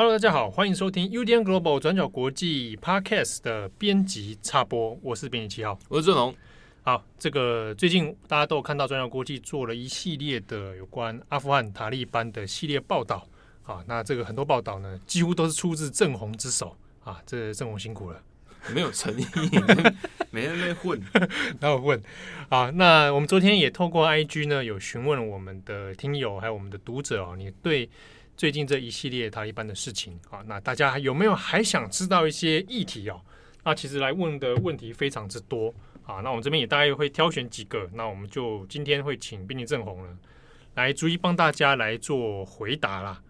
Hello，大家好，欢迎收听 UDN Global 转角国际 Podcast 的编辑插播，我是编辑七号，我是正龙。好，这个最近大家都有看到转角国际做了一系列的有关阿富汗塔利班的系列报道啊，那这个很多报道呢，几乎都是出自正红之手啊，这正红辛苦了。没有诚意，没人在混，然后问啊。那我们昨天也透过 IG 呢，有询问我们的听友还有我们的读者哦，你对最近这一系列塔利班的事情啊，那大家有没有还想知道一些议题哦？那其实来问的问题非常之多啊。那我们这边也大概会挑选几个，那我们就今天会请宾利正红呢来逐一帮大家来做回答啦。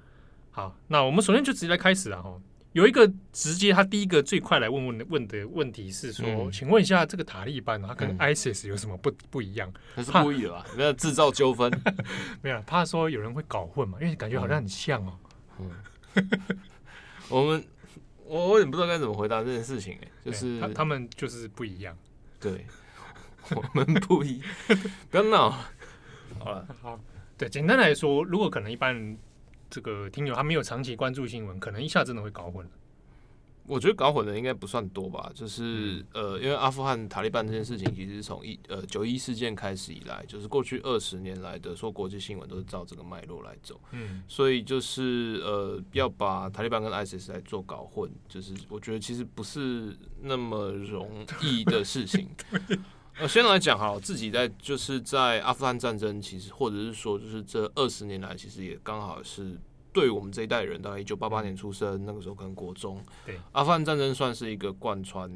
好，那我们首先就直接来开始了哈。有一个直接，他第一个最快来问问的问的问题是说，嗯、请问一下，这个塔利班他跟 ISIS 有什么不不一样？他是故意的吧？没有制造纠纷？没有，怕说有人会搞混嘛？因为感觉好像很像哦。嗯，我们我我也不知道该怎么回答这件事情哎，就是他他们就是不一样。对，我们不一，不要闹。好了，好，对，简单来说，如果可能，一般人。这个听友他没有长期关注新闻，可能一下真的会搞混。我觉得搞混的应该不算多吧，就是呃，因为阿富汗塔利班这件事情，其实从一呃九一事件开始以来，就是过去二十年来的说国际新闻都是照这个脉络来走。嗯，所以就是呃要把塔利班跟 ISIS 来做搞混，就是我觉得其实不是那么容易的事情。呃，先来讲哈，自己在就是在阿富汗战争，其实或者是说，就是这二十年来，其实也刚好是对我们这一代人，大概一九八八年出生，那个时候可能国中，对，阿富汗战争算是一个贯穿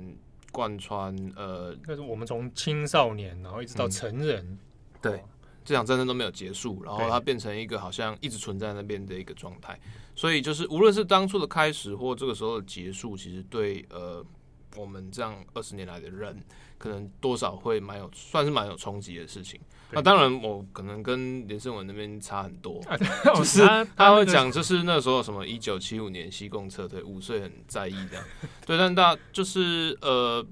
贯穿呃，但是我们从青少年然后一直到成人，嗯、对，这场战争都没有结束，然后它变成一个好像一直存在那边的一个状态，所以就是无论是当初的开始或这个时候的结束，其实对呃。我们这样二十年来的人，可能多少会蛮有，算是蛮有冲击的事情。那当然，我可能跟连胜文那边差很多，就是他会讲，就是那时候什么一九七五年西贡撤退，五岁很在意这样。对，但大就是呃，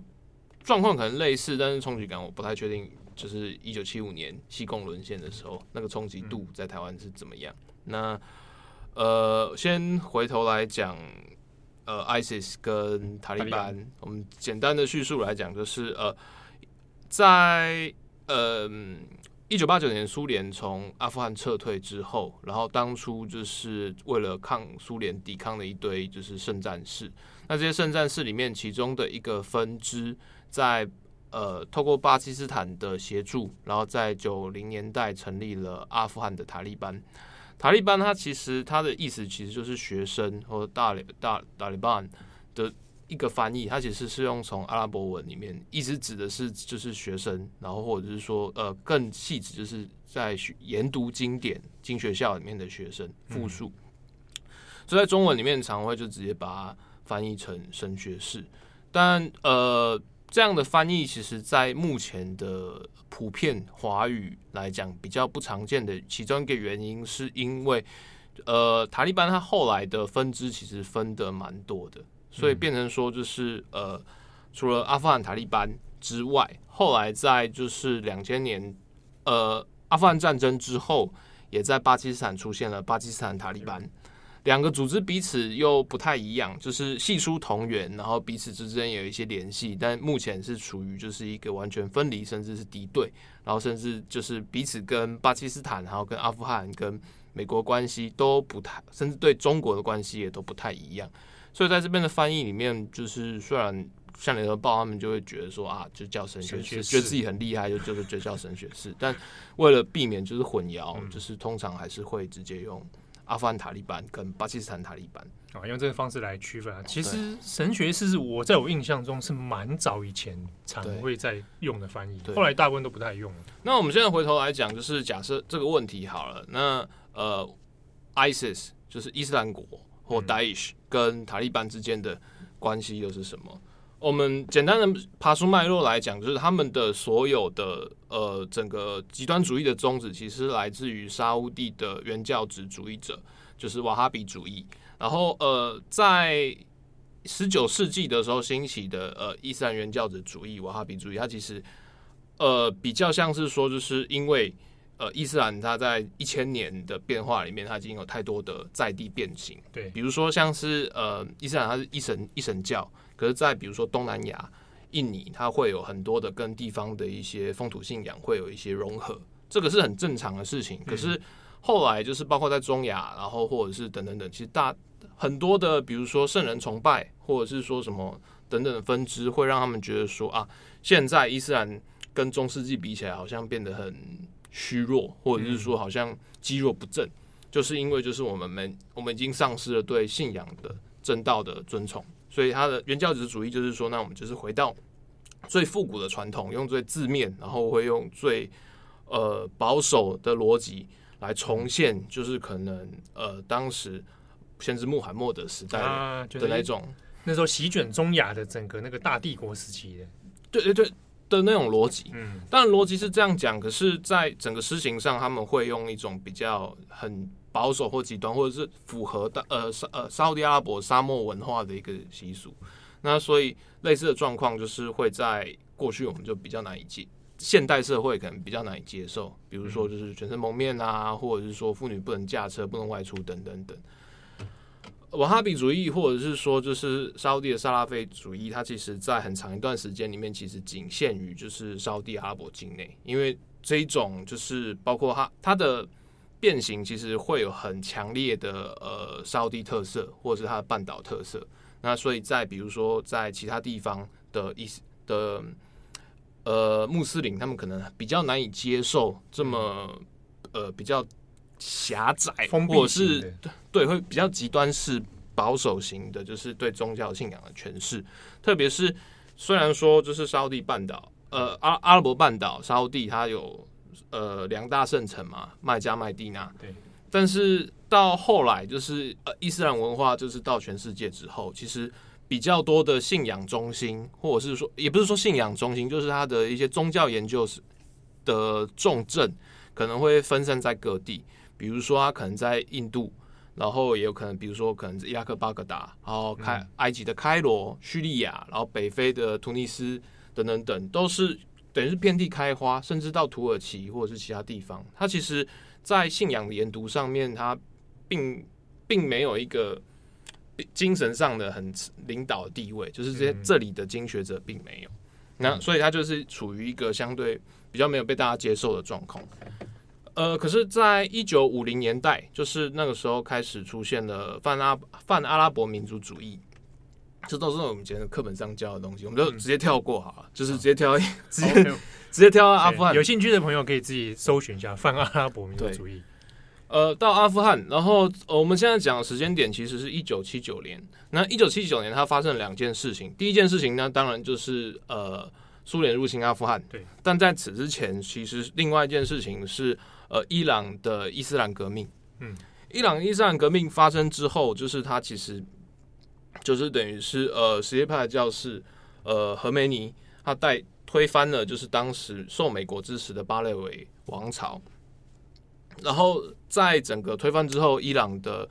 状况可能类似，但是冲击感我不太确定。就是一九七五年西贡沦陷的时候，那个冲击度在台湾是怎么样？那呃，先回头来讲。呃，ISIS 跟塔利班，我们简单的叙述来讲，就是呃，在呃一九八九年苏联从阿富汗撤退之后，然后当初就是为了抗苏联抵抗的一堆就是圣战士，那这些圣战士里面，其中的一个分支在呃透过巴基斯坦的协助，然后在九零年代成立了阿富汗的塔利班。塔利班，它其实它的意思其实就是学生或者大大塔利班的一个翻译，它其实是用从阿拉伯文里面，意思指的是就是学生，然后或者是说呃更细致，就是在研读经典经学校里面的学生复数，所以在中文里面常会就直接把它翻译成神学士，但呃。这样的翻译，其实，在目前的普遍华语来讲，比较不常见的其中一个原因，是因为，呃，塔利班它后来的分支其实分的蛮多的，所以变成说，就是呃，除了阿富汗塔利班之外，后来在就是两千年，呃，阿富汗战争之后，也在巴基斯坦出现了巴基斯坦塔利班。两个组织彼此又不太一样，就是系出同源，然后彼此之间有一些联系，但目前是处于就是一个完全分离，甚至是敌对，然后甚至就是彼此跟巴基斯坦，然后跟阿富汗、跟美国关系都不太，甚至对中国的关系也都不太一样。所以在这边的翻译里面，就是虽然像联合报他们就会觉得说啊，就叫神学士，觉得自己很厉害，就就是就叫神学士，但为了避免就是混淆，就是通常还是会直接用。阿富汗塔利班跟巴基斯坦塔利班啊，用这个方式来区分啊。其实神学是我在我印象中是蛮早以前常会在用的翻译，后来大部分都不太用了。那我们现在回头来讲，就是假设这个问题好了，那呃，ISIS 就是伊斯兰国或 Daesh 跟塔利班之间的关系又是什么？我们简单的爬出脉络来讲，就是他们的所有的呃整个极端主义的宗旨，其实来自于沙乌地的原教旨主义者，就是瓦哈比主义。然后呃，在十九世纪的时候兴起的呃伊斯兰原教旨主义瓦哈比主义，它其实呃比较像是说，就是因为呃，伊斯兰它在一千年的变化里面，它已经有太多的在地变形。对，比如说像是呃，伊斯兰它是一神一神教，可是，在比如说东南亚、印尼，它会有很多的跟地方的一些风土信仰会有一些融合，这个是很正常的事情。可是后来就是包括在中亚，然后或者是等等等，其实大很多的，比如说圣人崇拜，或者是说什么等等的分支，会让他们觉得说啊，现在伊斯兰跟中世纪比起来，好像变得很虚弱，或者是说好像积弱不振，就是因为就是我们们我们已经丧失了对信仰的正道的尊崇，所以他的原教旨主义就是说，那我们就是回到最复古的传统，用最字面，然后会用最呃保守的逻辑来重现，就是可能呃当时先知穆罕默德时代的那种，那时候席卷中亚的整个那个大帝国时期的，对对对。的那种逻辑，嗯，当然逻辑是这样讲，可是，在整个施行上，他们会用一种比较很保守或极端，或者是符合的呃沙呃沙乌地阿拉伯沙漠文化的一个习俗。那所以类似的状况就是会在过去我们就比较难以接，现代社会可能比较难以接受，比如说就是全身蒙面啊，或者是说妇女不能驾车、不能外出等等等。瓦哈比主义，或者是说就是沙乌地的萨拉菲主义，它其实在很长一段时间里面，其实仅限于就是沙乌地阿拉伯境内，因为这一种就是包括它它的变形，其实会有很强烈的呃沙乌地特色，或者是它的半岛特色。那所以在比如说在其他地方的意思的呃穆斯林，他们可能比较难以接受这么呃比较。狭窄，或者是对对，会比较极端式保守型的，就是对宗教信仰的诠释。特别是虽然说就是沙乌地半岛，呃阿阿拉伯半岛沙乌地它有呃两大圣城嘛，麦加麦地那。对。但是到后来就是呃伊斯兰文化就是到全世界之后，其实比较多的信仰中心，或者是说也不是说信仰中心，就是它的一些宗教研究的重镇可能会分散在各地。比如说，它可能在印度，然后也有可能，比如说，可能是伊拉克巴格达，然后开埃及的开罗、叙利亚，然后北非的突尼斯等等等，都是等于是遍地开花，甚至到土耳其或者是其他地方。它其实，在信仰的研读上面，它并并没有一个精神上的很领导的地位，就是这些这里的经学者并没有。那所以，它就是处于一个相对比较没有被大家接受的状况。呃，可是，在一九五零年代，就是那个时候开始出现了泛阿泛阿拉伯民族主义，这都是我们以前的课本上教的东西，我们就直接跳过好了，嗯、就是直接跳，直接 直接跳到阿富汗。有兴趣的朋友可以自己搜寻一下泛阿拉伯民族主义。呃，到阿富汗，然后、呃、我们现在讲的时间点其实是一九七九年。那一九七九年，它发生了两件事情。第一件事情呢，当然就是呃，苏联入侵阿富汗。对。但在此之前，其实另外一件事情是。呃，伊朗的伊斯兰革命，嗯，伊朗伊斯兰革命发生之后，就是它其实就是等于是呃，什叶派的教士呃，何梅尼他带推翻了就是当时受美国支持的巴列维王朝，然后在整个推翻之后，伊朗的。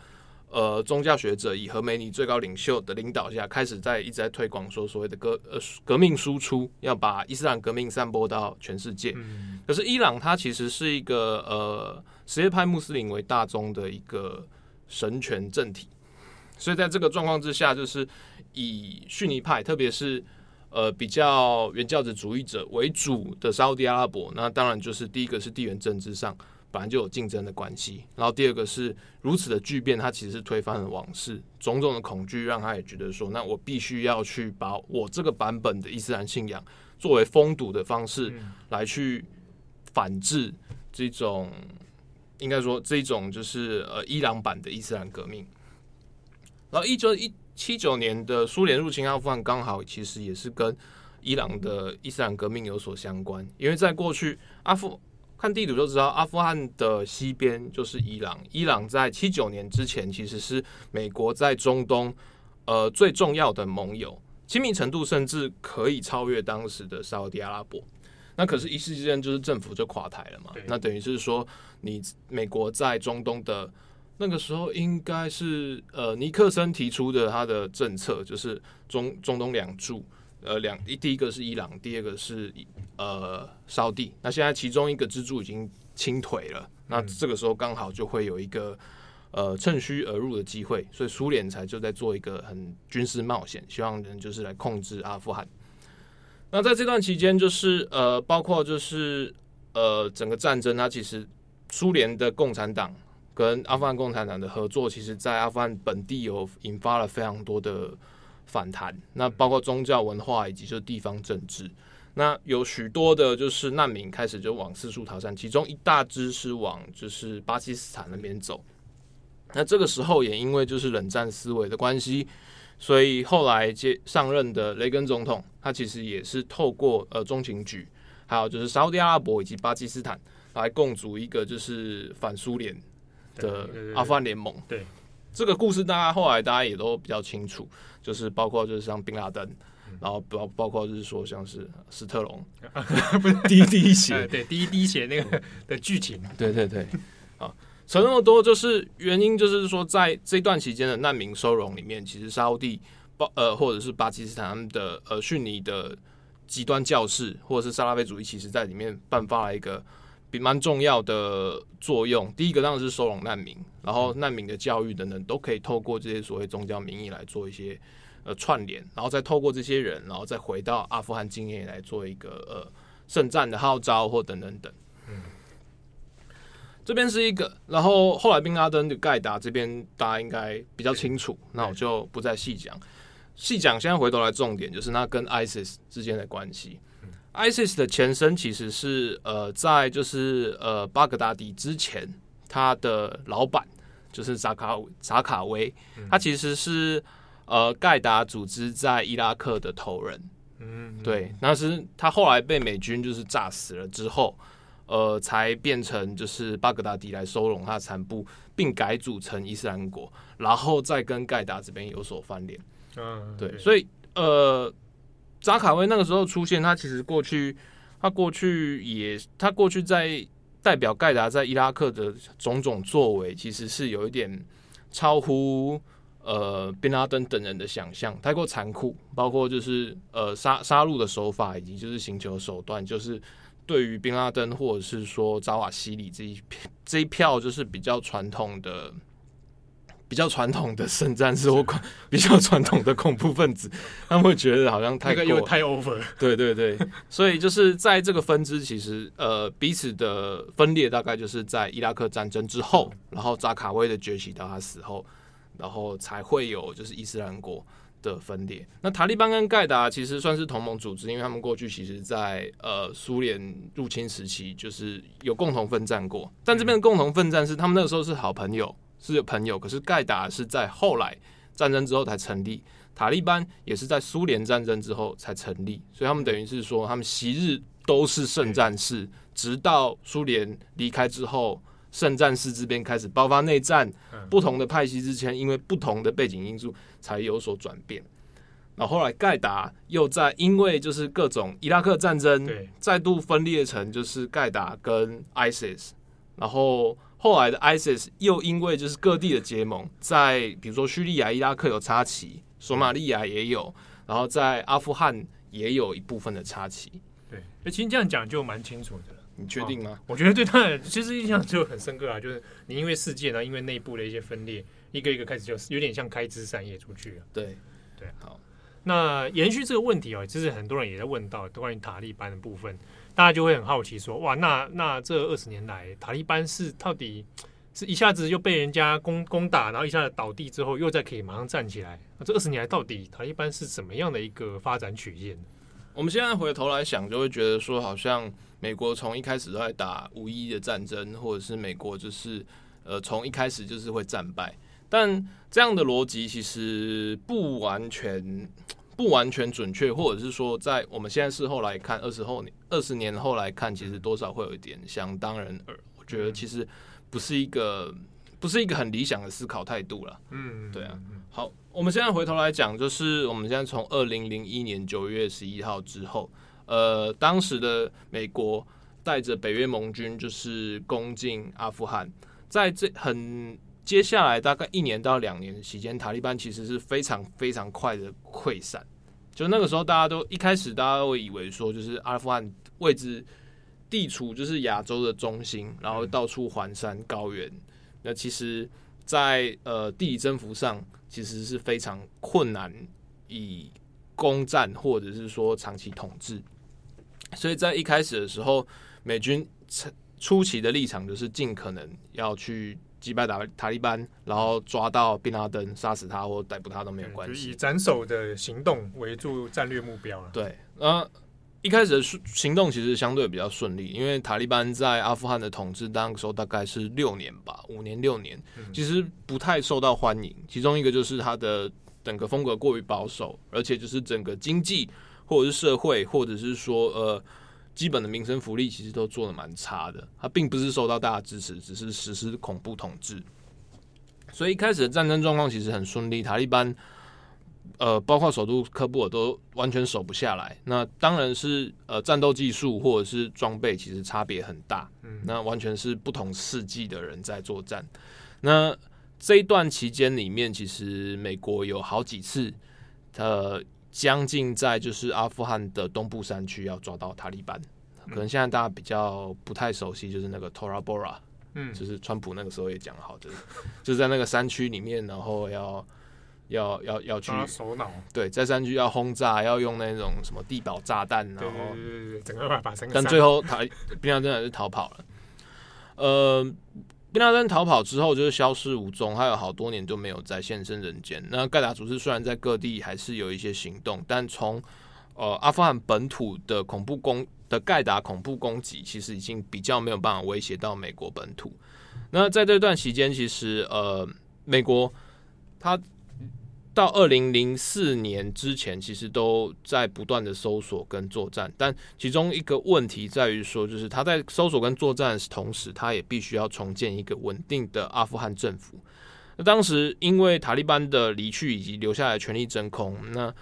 呃，宗教学者以何梅尼最高领袖的领导下，开始在一直在推广说所谓的革呃革命输出，要把伊斯兰革命散播到全世界。嗯、可是伊朗它其实是一个呃什叶派穆斯林为大宗的一个神权政体，所以在这个状况之下，就是以逊尼派，特别是呃比较原教旨主义者为主的沙乌地阿拉伯，那当然就是第一个是地缘政治上。本来就有竞争的关系，然后第二个是如此的巨变，它其实是推翻了往事，种种的恐惧让他也觉得说，那我必须要去把我这个版本的伊斯兰信仰作为封堵的方式来去反制这种，应该说这种就是呃伊朗版的伊斯兰革命。然后一九一七九年的苏联入侵阿富汗，刚好其实也是跟伊朗的伊斯兰革命有所相关，因为在过去阿富。看地图就知道，阿富汗的西边就是伊朗。伊朗在七九年之前其实是美国在中东呃最重要的盟友，亲密程度甚至可以超越当时的沙乌地阿拉伯。那可是，一时之间就是政府就垮台了嘛。那等于是说，你美国在中东的那个时候，应该是呃尼克森提出的他的政策，就是中中东两柱。呃，两第一个是伊朗，第二个是呃沙地。那现在其中一个支柱已经倾颓了。那这个时候刚好就会有一个呃趁虚而入的机会，所以苏联才就在做一个很军事冒险，希望能就是来控制阿富汗。那在这段期间，就是呃，包括就是呃，整个战争，它其实苏联的共产党跟阿富汗共产党的合作，其实在阿富汗本地有引发了非常多的反弹。那包括宗教文化以及就地方政治，那有许多的就是难民开始就往四处逃散，其中一大支是往就是巴基斯坦那边走。那这个时候也因为就是冷战思维的关系。所以后来接上任的雷根总统，他其实也是透过呃中情局，还有就是沙乌地阿拉伯以及巴基斯坦来共组一个就是反苏联的阿富汗联盟。对，这个故事大家后来大家也都比较清楚，就是包括就是像宾拉登，然后包包括就是说像是史特龙，不是第一滴血，对第一滴血那个的剧情，对对对，啊。扯那么多，就是原因，就是说，在这段期间的难民收容里面，其实沙乌地巴呃，或者是巴基斯坦的呃逊尼的极端教士，或者是萨拉菲主义，其实在里面颁发了一个比蛮重要的作用。第一个当然是收容难民，然后难民的教育等等，都可以透过这些所谓宗教名义来做一些呃串联，然后再透过这些人，然后再回到阿富汗经验来做一个呃圣战的号召或等等等。这边是一个，然后后来宾拉登的盖达这边大家应该比较清楚，那我就不再细讲。细讲，现在回头来重点就是那跟 ISIS 之间的关系。ISIS 的前身其实是呃在就是呃巴格达迪之前，他的老板就是扎卡扎卡威，他其实是呃盖达组织在伊拉克的头人。嗯，对，那是他后来被美军就是炸死了之后。呃，才变成就是巴格达迪来收拢他的残部，并改组成伊斯兰国，然后再跟盖达这边有所翻脸。嗯，对，所以呃，扎卡威那个时候出现，他其实过去，他过去也，他过去在代表盖达在伊拉克的种种作为，其实是有一点超乎呃宾拉登等人的想象，太过残酷，包括就是呃杀杀戮的手法，以及就是刑求手段，就是。对于宾拉登或者是说扎瓦西里这一这一票，就是比较传统的、比较传统的圣战士或比较传统的恐怖分子，他们会觉得好像太过、那个、太 over。对对对，所以就是在这个分支，其实呃彼此的分裂大概就是在伊拉克战争之后，然后扎卡威的崛起到他死后，然后才会有就是伊斯兰国。的分裂，那塔利班跟盖达其实算是同盟组织，因为他们过去其实在呃苏联入侵时期就是有共同奋战过，但这边的共同奋战是他们那个时候是好朋友，是有朋友，可是盖达是在后来战争之后才成立，塔利班也是在苏联战争之后才成立，所以他们等于是说他们昔日都是圣战士，直到苏联离开之后。圣战士这边开始爆发内战，不同的派系之间因为不同的背景因素才有所转变。然后后来盖达又在因为就是各种伊拉克战争，再度分裂成就是盖达跟 ISIS。然后后来的 ISIS 又因为就是各地的结盟，在比如说叙利亚、伊拉克有插旗，索马利亚也有，然后在阿富汗也有一部分的插旗。对，那其实这样讲就蛮清楚的。你确定吗？我觉得对他其实印象就很深刻啊，就是你因为世界，然后因为内部的一些分裂，一个一个开始就有点像开枝散叶出去了。对对，好。那延续这个问题啊，其实很多人也在问到关于塔利班的部分，大家就会很好奇说，哇，那那这二十年来，塔利班是到底是一下子又被人家攻攻打，然后一下子倒地之后，又再可以马上站起来？那这二十年来，到底塔利班是怎么样的一个发展曲线？我们现在回头来想，就会觉得说，好像。美国从一开始都在打无意义的战争，或者是美国就是呃从一开始就是会战败，但这样的逻辑其实不完全不完全准确，或者是说在我们现在事后来看，二十后年二十年后来看，其实多少会有一点想当然耳。我觉得其实不是一个不是一个很理想的思考态度了。嗯，对啊。好，我们现在回头来讲，就是我们现在从二零零一年九月十一号之后。呃，当时的美国带着北约盟军就是攻进阿富汗，在这很接下来大概一年到两年的期间，塔利班其实是非常非常快的溃散。就那个时候，大家都一开始大家都以为说，就是阿富汗位置地处就是亚洲的中心，然后到处环山高原，那其实在呃地理征服上其实是非常困难，以攻占或者是说长期统治。所以在一开始的时候，美军初期的立场就是尽可能要去击败塔塔利班，然后抓到宾拉登，杀死他或逮捕他都没有关系，以斩首的行动为主战略目标了。对，呃，一开始的行动其实相对比较顺利，因为塔利班在阿富汗的统治当时候大概是六年吧，五年六年，其实不太受到欢迎。其中一个就是他的整个风格过于保守，而且就是整个经济或者是社会，或者是说呃。基本的民生福利其实都做的蛮差的，他并不是受到大家支持，只是实施恐怖统治。所以一开始的战争状况其实很顺利，塔利班呃，包括首都喀布尔都完全守不下来。那当然是呃，战斗技术或者是装备其实差别很大，嗯，那完全是不同世纪的人在作战。那这一段期间里面，其实美国有好几次，呃。将近在就是阿富汗的东部山区要抓到塔利班，可能现在大家比较不太熟悉，就是那个 Tora Bora，嗯，就是川普那个时候也讲好，就 是就是在那个山区里面，然后要要要要去首脑，对，在山区要轰炸，要用那种什么地堡炸弹，然后整个把把但最后塔宾拉登还是逃跑了，呃。宾拉登逃跑之后就是消失无踪，还有好多年都没有再现身人间。那盖达组织虽然在各地还是有一些行动，但从呃阿富汗本土的恐怖攻的盖达恐怖攻击，其实已经比较没有办法威胁到美国本土。那在这段期间，其实呃美国它。到二零零四年之前，其实都在不断的搜索跟作战，但其中一个问题在于说，就是他在搜索跟作战的同时，他也必须要重建一个稳定的阿富汗政府。那当时因为塔利班的离去以及留下来的权力真空，那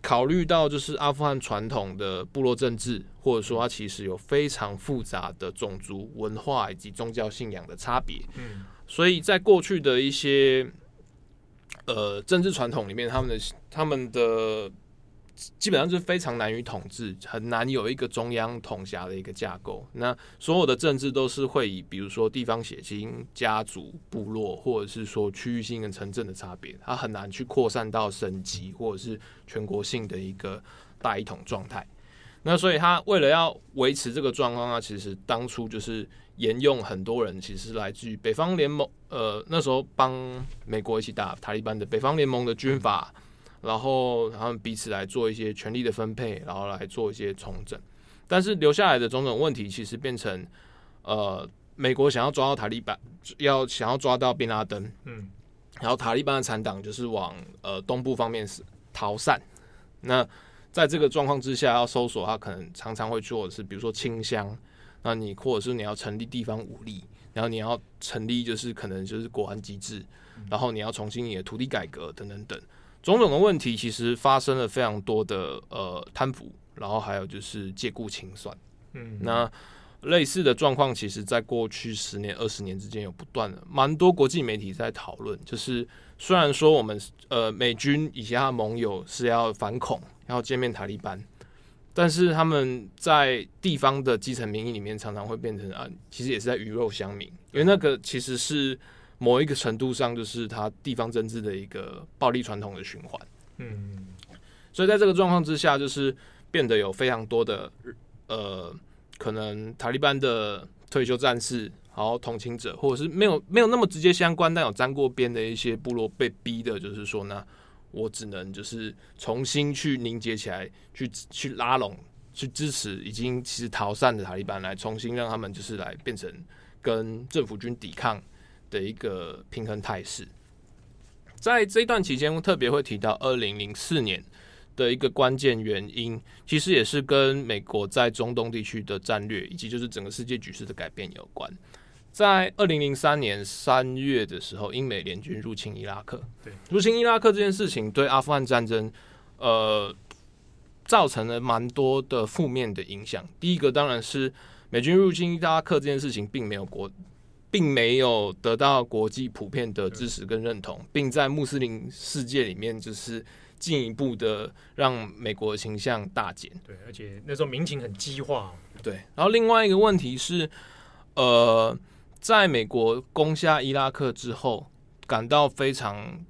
考虑到就是阿富汗传统的部落政治，或者说它其实有非常复杂的种族文化以及宗教信仰的差别，嗯，所以在过去的一些。呃，政治传统里面，他们的他们的基本上是非常难于统治，很难有一个中央统辖的一个架构。那所有的政治都是会以，比如说地方血亲、家族、部落，或者是说区域性跟城镇的差别，它很难去扩散到省级或者是全国性的一个大一统状态。那所以他为了要维持这个状况，啊其实当初就是。沿用很多人其实来自于北方联盟，呃，那时候帮美国一起打塔利班的北方联盟的军阀，然后他们彼此来做一些权力的分配，然后来做一些重整。但是留下来的种种问题，其实变成，呃，美国想要抓到塔利班，要想要抓到宾拉登，嗯，然后塔利班的残党就是往呃东部方面是逃散。那在这个状况之下，要搜索，他可能常常会做的是，比如说清乡。那你或者是你要成立地方武力，然后你要成立就是可能就是国安机制，然后你要重新你的土地改革等等等种种的问题，其实发生了非常多的呃贪腐，然后还有就是借故清算。嗯，那类似的状况，其实在过去十年、二十年之间有不断的蛮多国际媒体在讨论，就是虽然说我们呃美军以及他的盟友是要反恐，要歼灭塔利班。但是他们在地方的基层民意里面，常常会变成啊，其实也是在鱼肉乡民，因为那个其实是某一个程度上，就是他地方政治的一个暴力传统的循环。嗯，所以在这个状况之下，就是变得有非常多的呃，可能塔利班的退休战士，然后同情者，或者是没有没有那么直接相关，但有沾过边的一些部落被逼的，就是说呢。我只能就是重新去凝结起来，去去拉拢，去支持已经其实逃散的塔利班，来重新让他们就是来变成跟政府军抵抗的一个平衡态势。在这一段期间，特别会提到二零零四年的一个关键原因，其实也是跟美国在中东地区的战略以及就是整个世界局势的改变有关。在二零零三年三月的时候，英美联军入侵伊拉克。对，入侵伊拉克这件事情对阿富汗战争，呃，造成了蛮多的负面的影响。第一个当然是美军入侵伊拉克这件事情，并没有国，并没有得到国际普遍的支持跟认同，并在穆斯林世界里面就是进一步的让美国形象大减。对，而且那时候民情很激化。对，然后另外一个问题是，呃，在美国攻下伊拉克之后，感到非常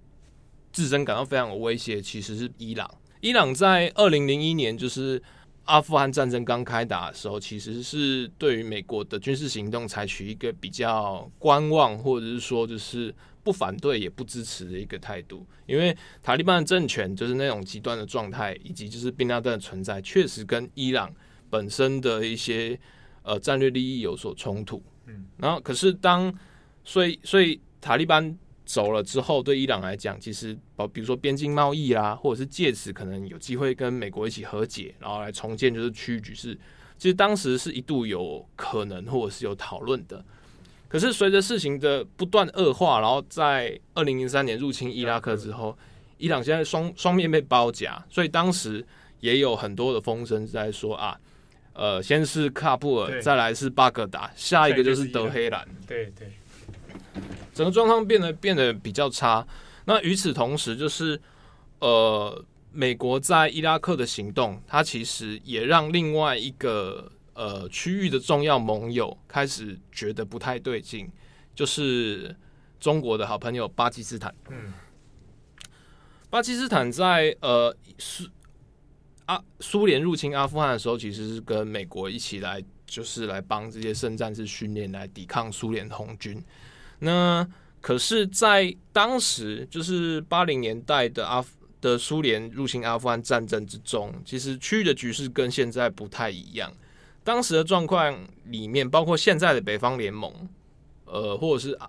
自身感到非常有威胁，其实是伊朗。伊朗在二零零一年就是阿富汗战争刚开打的时候，其实是对于美国的军事行动采取一个比较观望，或者是说就是不反对也不支持的一个态度。因为塔利班的政权就是那种极端的状态，以及就是宾拉登的存在，确实跟伊朗本身的一些呃战略利益有所冲突。嗯，然后可是当所以所以塔利班。走了之后，对伊朗来讲，其实包比如说边境贸易啦，或者是借此可能有机会跟美国一起和解，然后来重建就是区域局势。其实当时是一度有可能或者是有讨论的。可是随着事情的不断恶化，然后在二零零三年入侵伊拉克之后，伊朗现在双双面被包夹，所以当时也有很多的风声在说啊，呃，先是喀布尔，再来是巴格达，下一个就是德黑兰。对对。整个状况变得变得比较差。那与此同时，就是呃，美国在伊拉克的行动，它其实也让另外一个呃区域的重要盟友开始觉得不太对劲，就是中国的好朋友巴基斯坦。嗯，巴基斯坦在呃苏阿苏联入侵阿富汗的时候，其实是跟美国一起来，就是来帮这些圣战士训练，来抵抗苏联红军。那可是，在当时就是八零年代的阿的苏联入侵阿富汗战争之中，其实区域的局势跟现在不太一样。当时的状况里面，包括现在的北方联盟，呃，或者是啊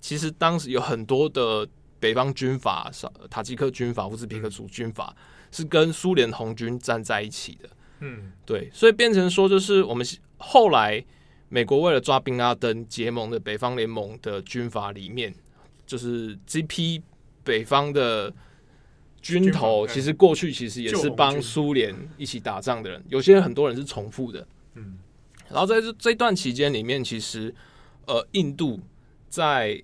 其实当时有很多的北方军阀，塔吉克军阀、乌兹别克族军阀，是跟苏联红军站在一起的。嗯，对，所以变成说，就是我们后来。美国为了抓宾拉登结盟的北方联盟的军阀里面，就是这批北方的军头，其实过去其实也是帮苏联一起打仗的人，有些很多人是重复的。嗯，然后在这这段期间里面，其实呃，印度在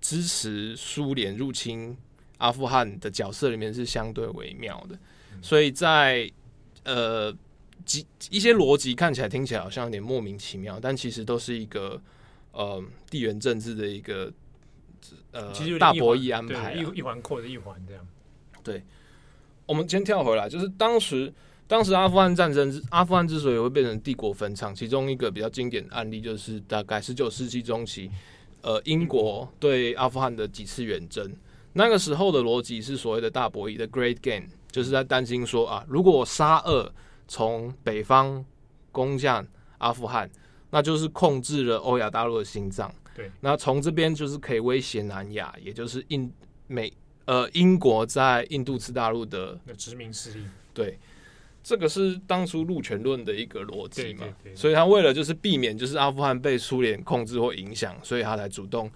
支持苏联入侵阿富汗的角色里面是相对微妙的，所以在呃。几一些逻辑看起来听起来好像有点莫名其妙，但其实都是一个呃地缘政治的一个呃大博弈安排，一一环扣着一环这样。对，我们先跳回来，就是当时当时阿富汗战争，阿富汗之所以会变成帝国坟场，其中一个比较经典的案例就是大概十九世纪中期，呃，英国对阿富汗的几次远征，那个时候的逻辑是所谓的大博弈的 Great Game，就是在担心说啊，如果沙俄从北方攻占阿富汗，那就是控制了欧亚大陆的心脏。对，那从这边就是可以威胁南亚，也就是印美呃英国在印度次大陆的殖民势力。对，这个是当初陆权论的一个逻辑嘛。所以他为了就是避免就是阿富汗被苏联控制或影响，所以他才主动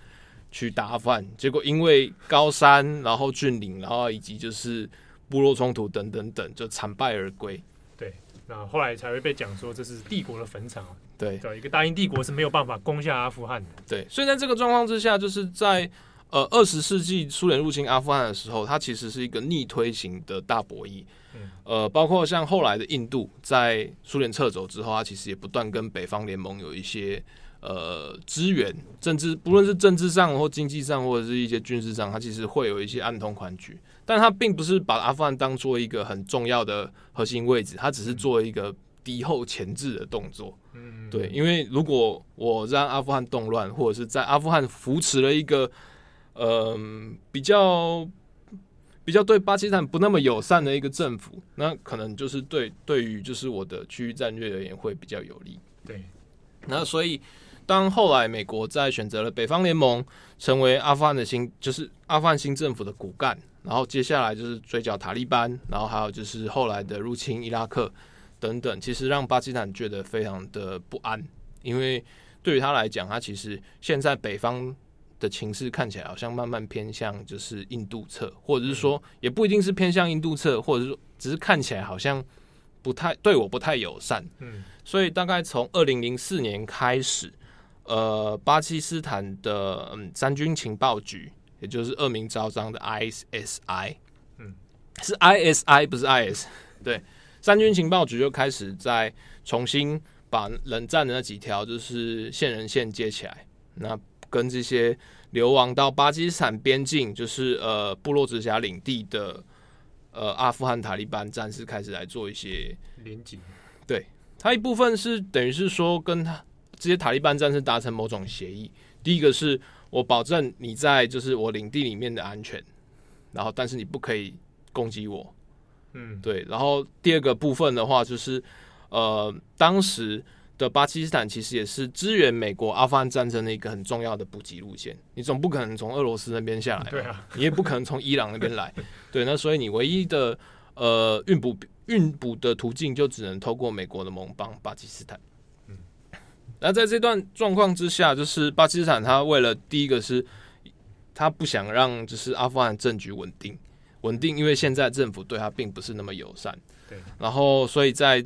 去打阿富汗。结果因为高山，然后峻岭，然后以及就是部落冲突等等等，就惨败而归。对那后来才会被讲说这是帝国的坟场，对，对，一个大英帝国是没有办法攻下阿富汗的，对。所以在这个状况之下，就是在呃二十世纪苏联入侵阿富汗的时候，它其实是一个逆推型的大博弈，嗯，呃，包括像后来的印度在苏联撤走之后，它其实也不断跟北方联盟有一些呃资源，政治不论是政治上或经济上或者是一些军事上，它其实会有一些暗通款曲。但它并不是把阿富汗当做一个很重要的核心位置，它只是做一个敌后前置的动作。嗯，对，因为如果我让阿富汗动乱，或者是在阿富汗扶持了一个呃比较比较对巴基斯坦不那么友善的一个政府，那可能就是对对于就是我的区域战略而言会比较有利。对，那所以当后来美国在选择了北方联盟成为阿富汗的新，就是阿富汗新政府的骨干。然后接下来就是追剿塔利班，然后还有就是后来的入侵伊拉克等等，其实让巴基斯坦觉得非常的不安，因为对于他来讲，他其实现在北方的情势看起来好像慢慢偏向就是印度侧，或者是说也不一定是偏向印度侧，或者是说只是看起来好像不太对我不太友善。嗯，所以大概从二零零四年开始，呃，巴基斯坦的嗯三军情报局。也就是恶名昭彰的 ISI，嗯，是 ISI 不是 IS，对，三军情报局就开始在重新把把冷战的那几条就是线人线接起来，那跟这些流亡到巴基斯坦边境，就是呃部落直辖领地的呃阿富汗塔利班战士开始来做一些连结。对，他一部分是等于是说跟他这些塔利班战士达成某种协议。第一个是我保证你在就是我领地里面的安全，然后但是你不可以攻击我。嗯，对。然后第二个部分的话就是。呃，当时的巴基斯坦其实也是支援美国阿富汗战争的一个很重要的补给路线。你总不可能从俄罗斯那边下来，对啊，你也不可能从伊朗那边来，对。那所以你唯一的呃运补运补的途径就只能透过美国的盟邦巴基斯坦。嗯，那在这段状况之下，就是巴基斯坦他为了第一个是，他不想让就是阿富汗政局稳定稳定，因为现在政府对他并不是那么友善。对，然后所以在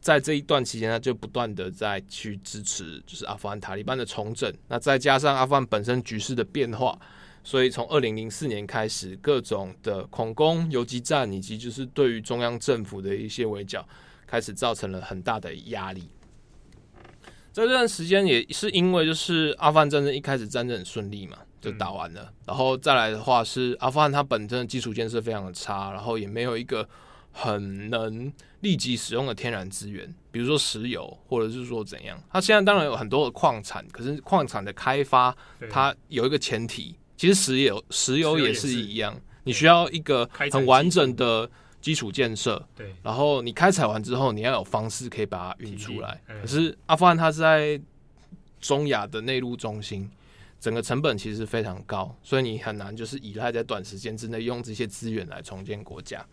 在这一段期间，他就不断的在去支持，就是阿富汗塔利班的重整。那再加上阿富汗本身局势的变化，所以从二零零四年开始，各种的恐攻、游击战，以及就是对于中央政府的一些围剿，开始造成了很大的压力。在这段时间，也是因为就是阿富汗战争一开始战争很顺利嘛，就打完了。然后再来的话是阿富汗它本身的基础建设非常的差，然后也没有一个。很能立即使用的天然资源，比如说石油，或者是说怎样？它现在当然有很多的矿产，可是矿产的开发，它有一个前提，其实石油石油也是一样，你需要一个很完整的基础建设。对，然后你开采完之后，你要有方式可以把它运出来。可是阿富汗它是在中亚的内陆中心，整个成本其实非常高，所以你很难就是依赖在短时间之内用这些资源来重建国家。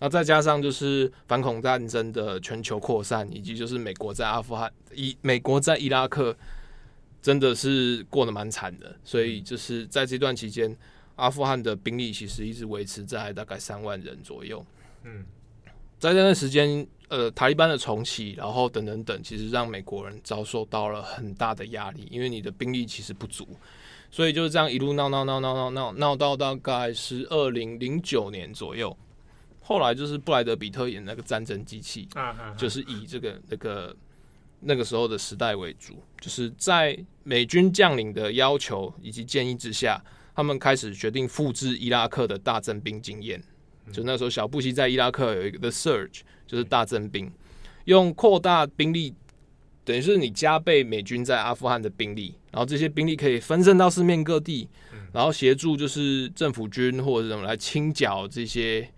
那再加上就是反恐战争的全球扩散，以及就是美国在阿富汗、伊美国在伊拉克真的是过得蛮惨的，所以就是在这段期间，阿富汗的兵力其实一直维持在大概三万人左右。嗯，在这段时间，呃，塔利班的重启，然后等等等，其实让美国人遭受到了很大的压力，因为你的兵力其实不足，所以就是这样一路闹闹闹闹闹闹闹到大概是二零零九年左右。后来就是布莱德比特演那个战争机器，就是以这个那个那个时候的时代为主，就是在美军将领的要求以及建议之下，他们开始决定复制伊拉克的大征兵经验。就那时候小布希在伊拉克有一个 The Surge，就是大征兵，用扩大兵力，等于是你加倍美军在阿富汗的兵力，然后这些兵力可以分散到四面各地，然后协助就是政府军或者什么来清剿这些。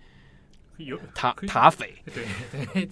有塔塔匪，对 对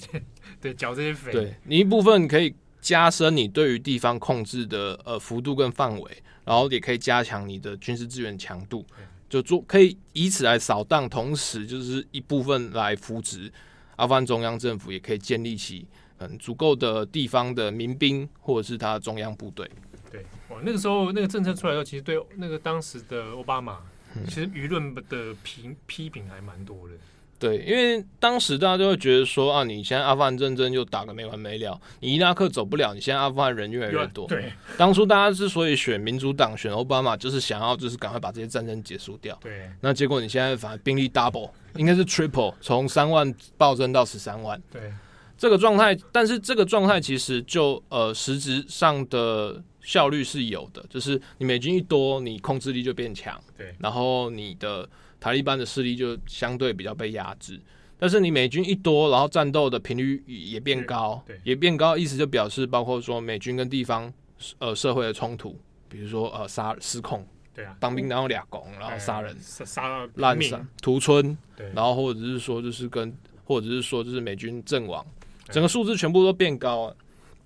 对，剿这些匪。对，你一部分可以加深你对于地方控制的呃幅度跟范围，然后也可以加强你的军事资源强度，就做可以以此来扫荡，同时就是一部分来扶植阿富汗中央政府，也可以建立起嗯足够的地方的民兵或者是他的中央部队。对，哇，那个时候那个政策出来的时候，其实对那个当时的奥巴马，其实舆论的评批评还蛮多的。对，因为当时大家就会觉得说啊，你现在阿富汗战争就打个没完没了，你伊拉克走不了，你现在阿富汗人越来越多。对，当初大家之所以选民主党、选奥巴马，就是想要就是赶快把这些战争结束掉。对，那结果你现在反而兵力 double，应该是 triple，从三万暴增到十三万。对，这个状态，但是这个状态其实就呃实质上的效率是有的，就是你美军一多，你控制力就变强。对，然后你的。塔利班的势力就相对比较被压制，但是你美军一多，然后战斗的频率也变高，也变高，意思就表示包括说美军跟地方呃社会的冲突，比如说呃杀失控，对啊，当兵然后俩拱，然后杀人，杀滥杀屠村，然后或者是说就是跟或者是说就是美军阵亡，整个数字全部都变高了，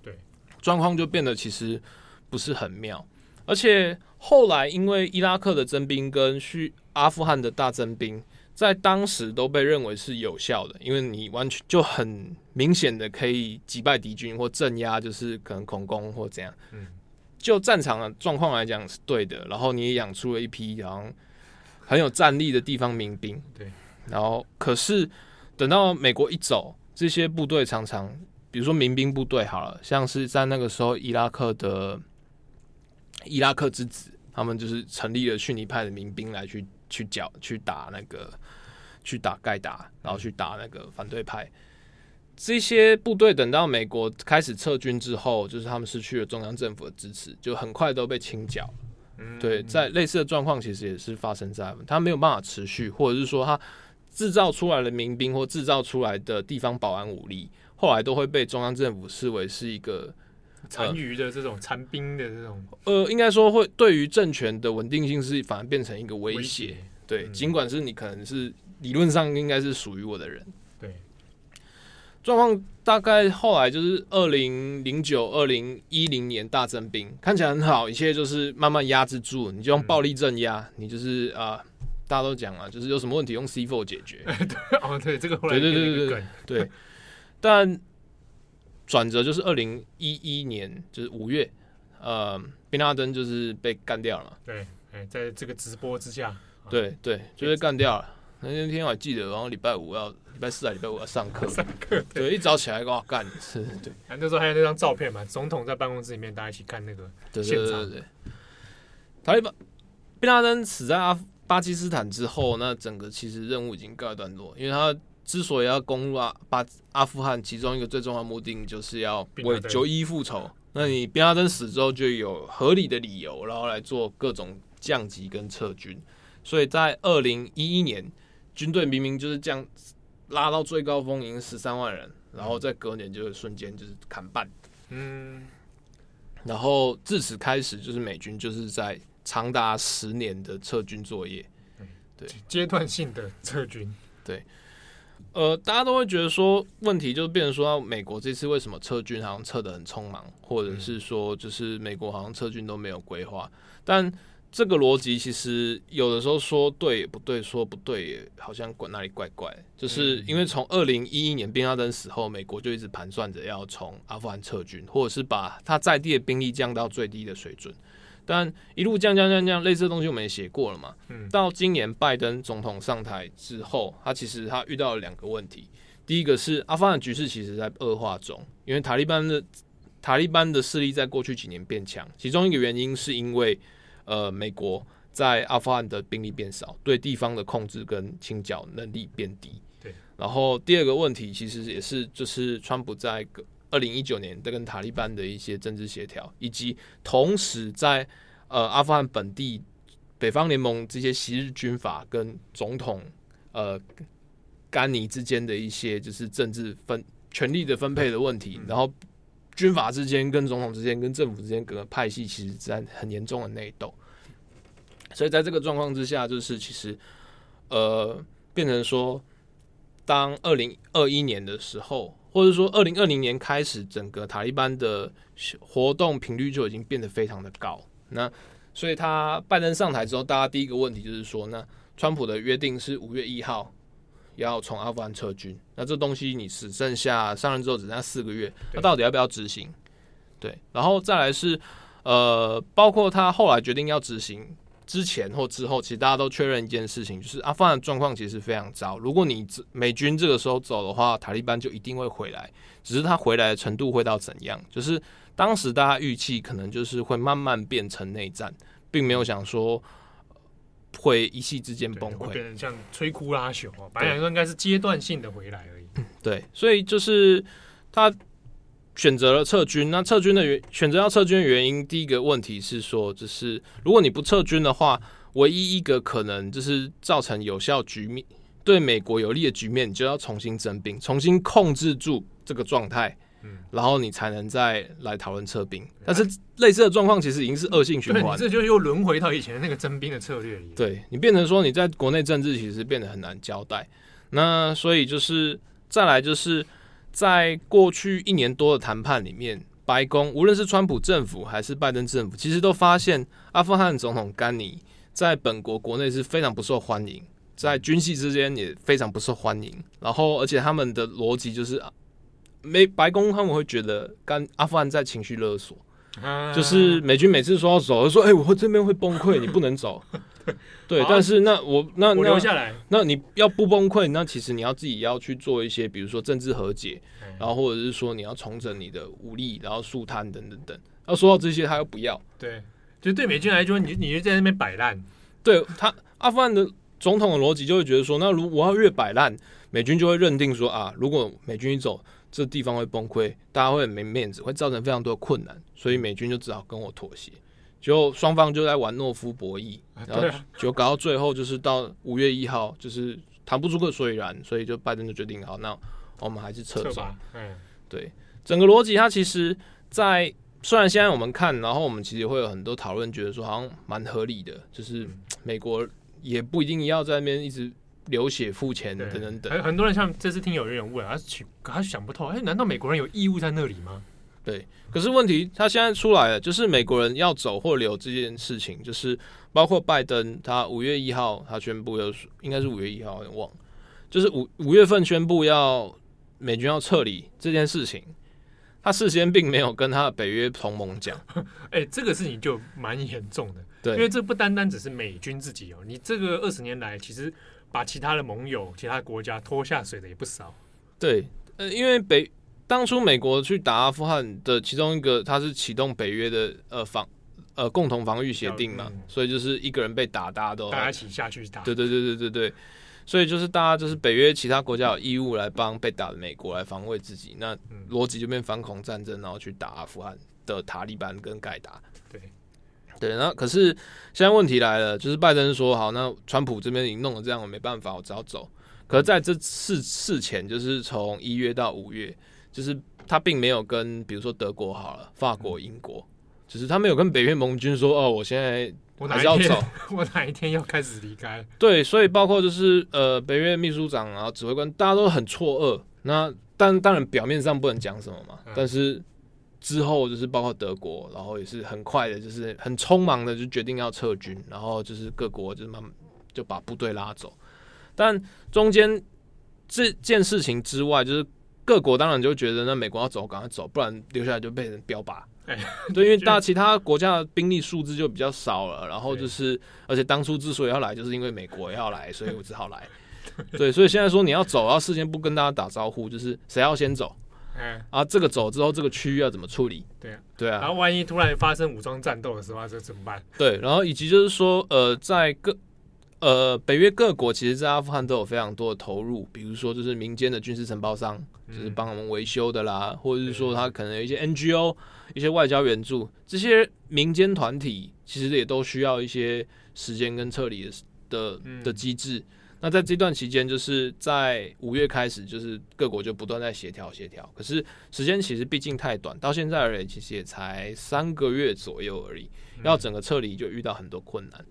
对，状况就变得其实不是很妙，而且后来因为伊拉克的征兵跟需阿富汗的大征兵在当时都被认为是有效的，因为你完全就很明显的可以击败敌军或镇压，就是可能恐攻或怎样。嗯，就战场的状况来讲是对的。然后你也养出了一批然后很有战力的地方民兵。对。然后可是等到美国一走，这些部队常常，比如说民兵部队，好了，像是在那个时候伊拉克的伊拉克之子，他们就是成立了逊尼派的民兵来去。去剿去打那个，去打盖达，然后去打那个反对派。这些部队等到美国开始撤军之后，就是他们失去了中央政府的支持，就很快都被清剿。嗯，对，在类似的状况，其实也是发生在他没有办法持续，或者是说他制造出来的民兵或制造出来的地方保安武力，后来都会被中央政府视为是一个残余的这种残兵的这种。呃，应该说会对于政权的稳定性是反而变成一个威胁。对，尽管是你可能是理论上应该是属于我的人。对，状况大概后来就是二零零九、二零一零年大征兵，看起来很好，一切就是慢慢压制住，你就用暴力镇压，你就是啊、呃，大家都讲啊，就是有什么问题用 C4 解决。对，哦，对，这个后来对对对对对对，但转折就是二零一一年，就是五月，呃，宾拉登就是被干掉了。对，哎，在这个直播之下。对对，就被干掉了。那天我还记得，然后礼拜五要礼拜四啊礼拜五要上课，上课对，一早起来哇干是，对。那时候还有那张照片嘛，总统在办公室里面，大家一起看那个现场。对对对对。塔利班宾拉登死在阿巴基斯坦之后，那整个其实任务已经告一段落，因为他之所以要攻入阿巴阿富汗，其中一个最重要的目的就是要为九一复仇。那你宾拉登死之后，就有合理的理由，然后来做各种降级跟撤军。所以在二零一一年，军队明明就是降拉到最高峰，已经十三万人，然后在隔年就瞬间就是砍半。嗯，然后自此开始，就是美军就是在长达十年的撤军作业。对，阶段性的撤军。对，呃，大家都会觉得说，问题就变成说，美国这次为什么撤军好像撤得很匆忙，或者是说，就是美国好像撤军都没有规划，但。这个逻辑其实有的时候说对也不对，说不对也好像管哪里怪怪。就是因为从二零一一年宾拉登死后，美国就一直盘算着要从阿富汗撤军，或者是把他在地的兵力降到最低的水准。但一路降降降降，类似的东西我们也写过了嘛。到今年拜登总统上台之后，他其实他遇到了两个问题。第一个是阿富汗局势其实在恶化中，因为塔利班的塔利班的势力在过去几年变强，其中一个原因是因为。呃，美国在阿富汗的兵力变少，对地方的控制跟清剿能力变低。对，然后第二个问题其实也是，就是川普在二零一九年的跟塔利班的一些政治协调，以及同时在呃阿富汗本地北方联盟这些昔日军阀跟总统呃甘尼之间的一些就是政治分权力的分配的问题，然后。军阀之间、跟总统之间、跟政府之间，各个派系其实在很严重的内斗。所以在这个状况之下，就是其实呃，变成说，当二零二一年的时候，或者说二零二零年开始，整个塔利班的活动频率就已经变得非常的高。那所以他拜登上台之后，大家第一个问题就是说，那川普的约定是五月一号。要从阿富汗撤军，那这东西你只剩下上任之后只剩下四个月，那到底要不要执行？对，然后再来是呃，包括他后来决定要执行之前或之后，其实大家都确认一件事情，就是阿富汗的状况其实非常糟。如果你美军这个时候走的话，塔利班就一定会回来，只是他回来的程度会到怎样？就是当时大家预期可能就是会慢慢变成内战，并没有想说。会一夕之间崩溃，变成像摧枯拉朽哦。白来说应该是阶段性的回来而已。对，所以就是他选择了撤军。那撤军的原选择要撤军的原因，第一个问题是说，就是如果你不撤军的话，唯一一个可能就是造成有效局面，对美国有利的局面，你就要重新征兵，重新控制住这个状态。嗯，然后你才能再来讨论撤兵，但是类似的状况其实已经是恶性循环，这就又轮回到以前的那个征兵的策略里。对，你变成说你在国内政治其实变得很难交代，那所以就是再来就是在过去一年多的谈判里面，白宫无论是川普政府还是拜登政府，其实都发现阿富汗总统甘尼在本国国内是非常不受欢迎，在军系之间也非常不受欢迎，然后而且他们的逻辑就是。美白宫他们会觉得，甘阿富汗在情绪勒索，啊、就是美军每次说要走，就说：“哎、欸，我这边会崩溃，你不能走。” 对，啊、但是那我那我留下来那，那你要不崩溃，那其实你要自己要去做一些，比如说政治和解，嗯、然后或者是说你要重整你的武力，然后肃贪等等等。要说到这些，他又不要。对，就对美军来说，你你就在那边摆烂。对他，阿富汗的总统的逻辑就会觉得说，那如果我要越摆烂，美军就会认定说啊，如果美军一走。这地方会崩溃，大家会很没面子，会造成非常多的困难，所以美军就只好跟我妥协。就双方就在玩诺夫博弈，然后就搞到最后，就是到五月一号，就是谈不出个所以然，所以就拜登就决定好，那我们还是撤走。嗯，对，整个逻辑它其实，在虽然现在我们看，然后我们其实会有很多讨论，觉得说好像蛮合理的，就是美国也不一定要在那边一直流血付钱等等等。很多人像这次听有人问，他去他想不透，哎，难道美国人有义务在那里吗？对，可是问题他现在出来了，就是美国人要走或留这件事情，就是包括拜登，他五月一号他宣布要，应该是五月一号，有点忘了，就是五五月份宣布要美军要撤离这件事情，他事先并没有跟他的北约同盟讲，哎、欸，这个事情就蛮严重的，对，因为这不单单只是美军自己哦，你这个二十年来其实把其他的盟友、其他国家拖下水的也不少，对，呃，因为北。当初美国去打阿富汗的其中一个，他是启动北约的呃防呃共同防御协定嘛，嗯、所以就是一个人被打，大家都大家一起下去打。对对对对对对，所以就是大家就是北约其他国家有义务来帮被打的美国来防卫自己，那逻辑就变反恐战争，然后去打阿富汗的塔利班跟盖达。对对，那可是现在问题来了，就是拜登说好，那川普这边已经弄了这样，我没办法，我只好走。可是在这事事前，就是从一月到五月。就是他并没有跟，比如说德国好了，法国、英国，就是他没有跟北约盟军说，哦，我现在还是要走，我哪一天要开始离开？对，所以包括就是呃，北约秘书长然后指挥官，大家都很错愕。那但当然表面上不能讲什么嘛，嗯、但是之后就是包括德国，然后也是很快的，就是很匆忙的就决定要撤军，然后就是各国就慢慢就把部队拉走。但中间这件事情之外，就是。各国当然就觉得，那美国要走，赶快走，不然留下来就被人标靶。哎，对，因为大其他国家的兵力数字就比较少了，然后就是，而且当初之所以要来，就是因为美国要来，所以我只好来。对，所以现在说你要走，要事先不跟大家打招呼，就是谁要先走？嗯，啊，这个走之后，这个区域要怎么处理？对啊，对啊。然后万一突然发生武装战斗的时候，这怎么办？对，然后以及就是说，呃，在各。呃，北约各国其实，在阿富汗都有非常多的投入，比如说就是民间的军事承包商，就是帮我们维修的啦，或者是说他可能有一些 NGO、一些外交援助，这些民间团体其实也都需要一些时间跟撤离的的的机制。那在这段期间，就是在五月开始，就是各国就不断在协调协调，可是时间其实毕竟太短，到现在而言，其实也才三个月左右而已，要整个撤离就遇到很多困难。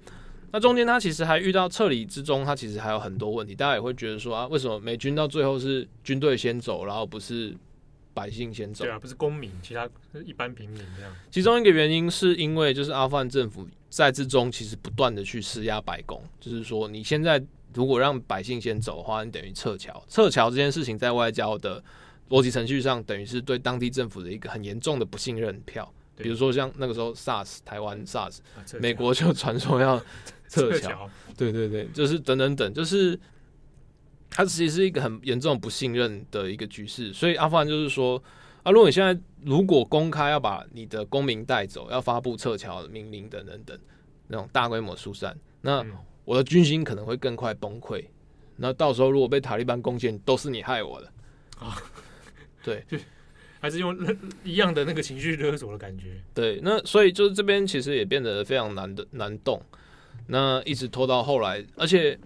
那中间他其实还遇到撤离之中，他其实还有很多问题。大家也会觉得说啊，为什么美军到最后是军队先走，然后不是百姓先走？对啊，不是公民，其他一般平民这样。其中一个原因是因为就是阿富汗政府在之中其实不断的去施压白宫，就是说你现在如果让百姓先走的话，你等于撤侨。撤侨这件事情在外交的逻辑程序上，等于是对当地政府的一个很严重的不信任票。比如说像那个时候 SARS 台湾 SARS，美国就传说要撤侨，对对对，就是等等等，就是它其实是一个很严重不信任的一个局势。所以阿富汗就是说啊，如果你现在如果公开要把你的公民带走，要发布撤侨的命令等等等那种大规模疏散，那我的军心可能会更快崩溃。那到时候如果被塔利班攻陷，都是你害我的啊，对。还是用一样的那个情绪勒索的感觉。对，那所以就是这边其实也变得非常难的难动，那一直拖到后来，而且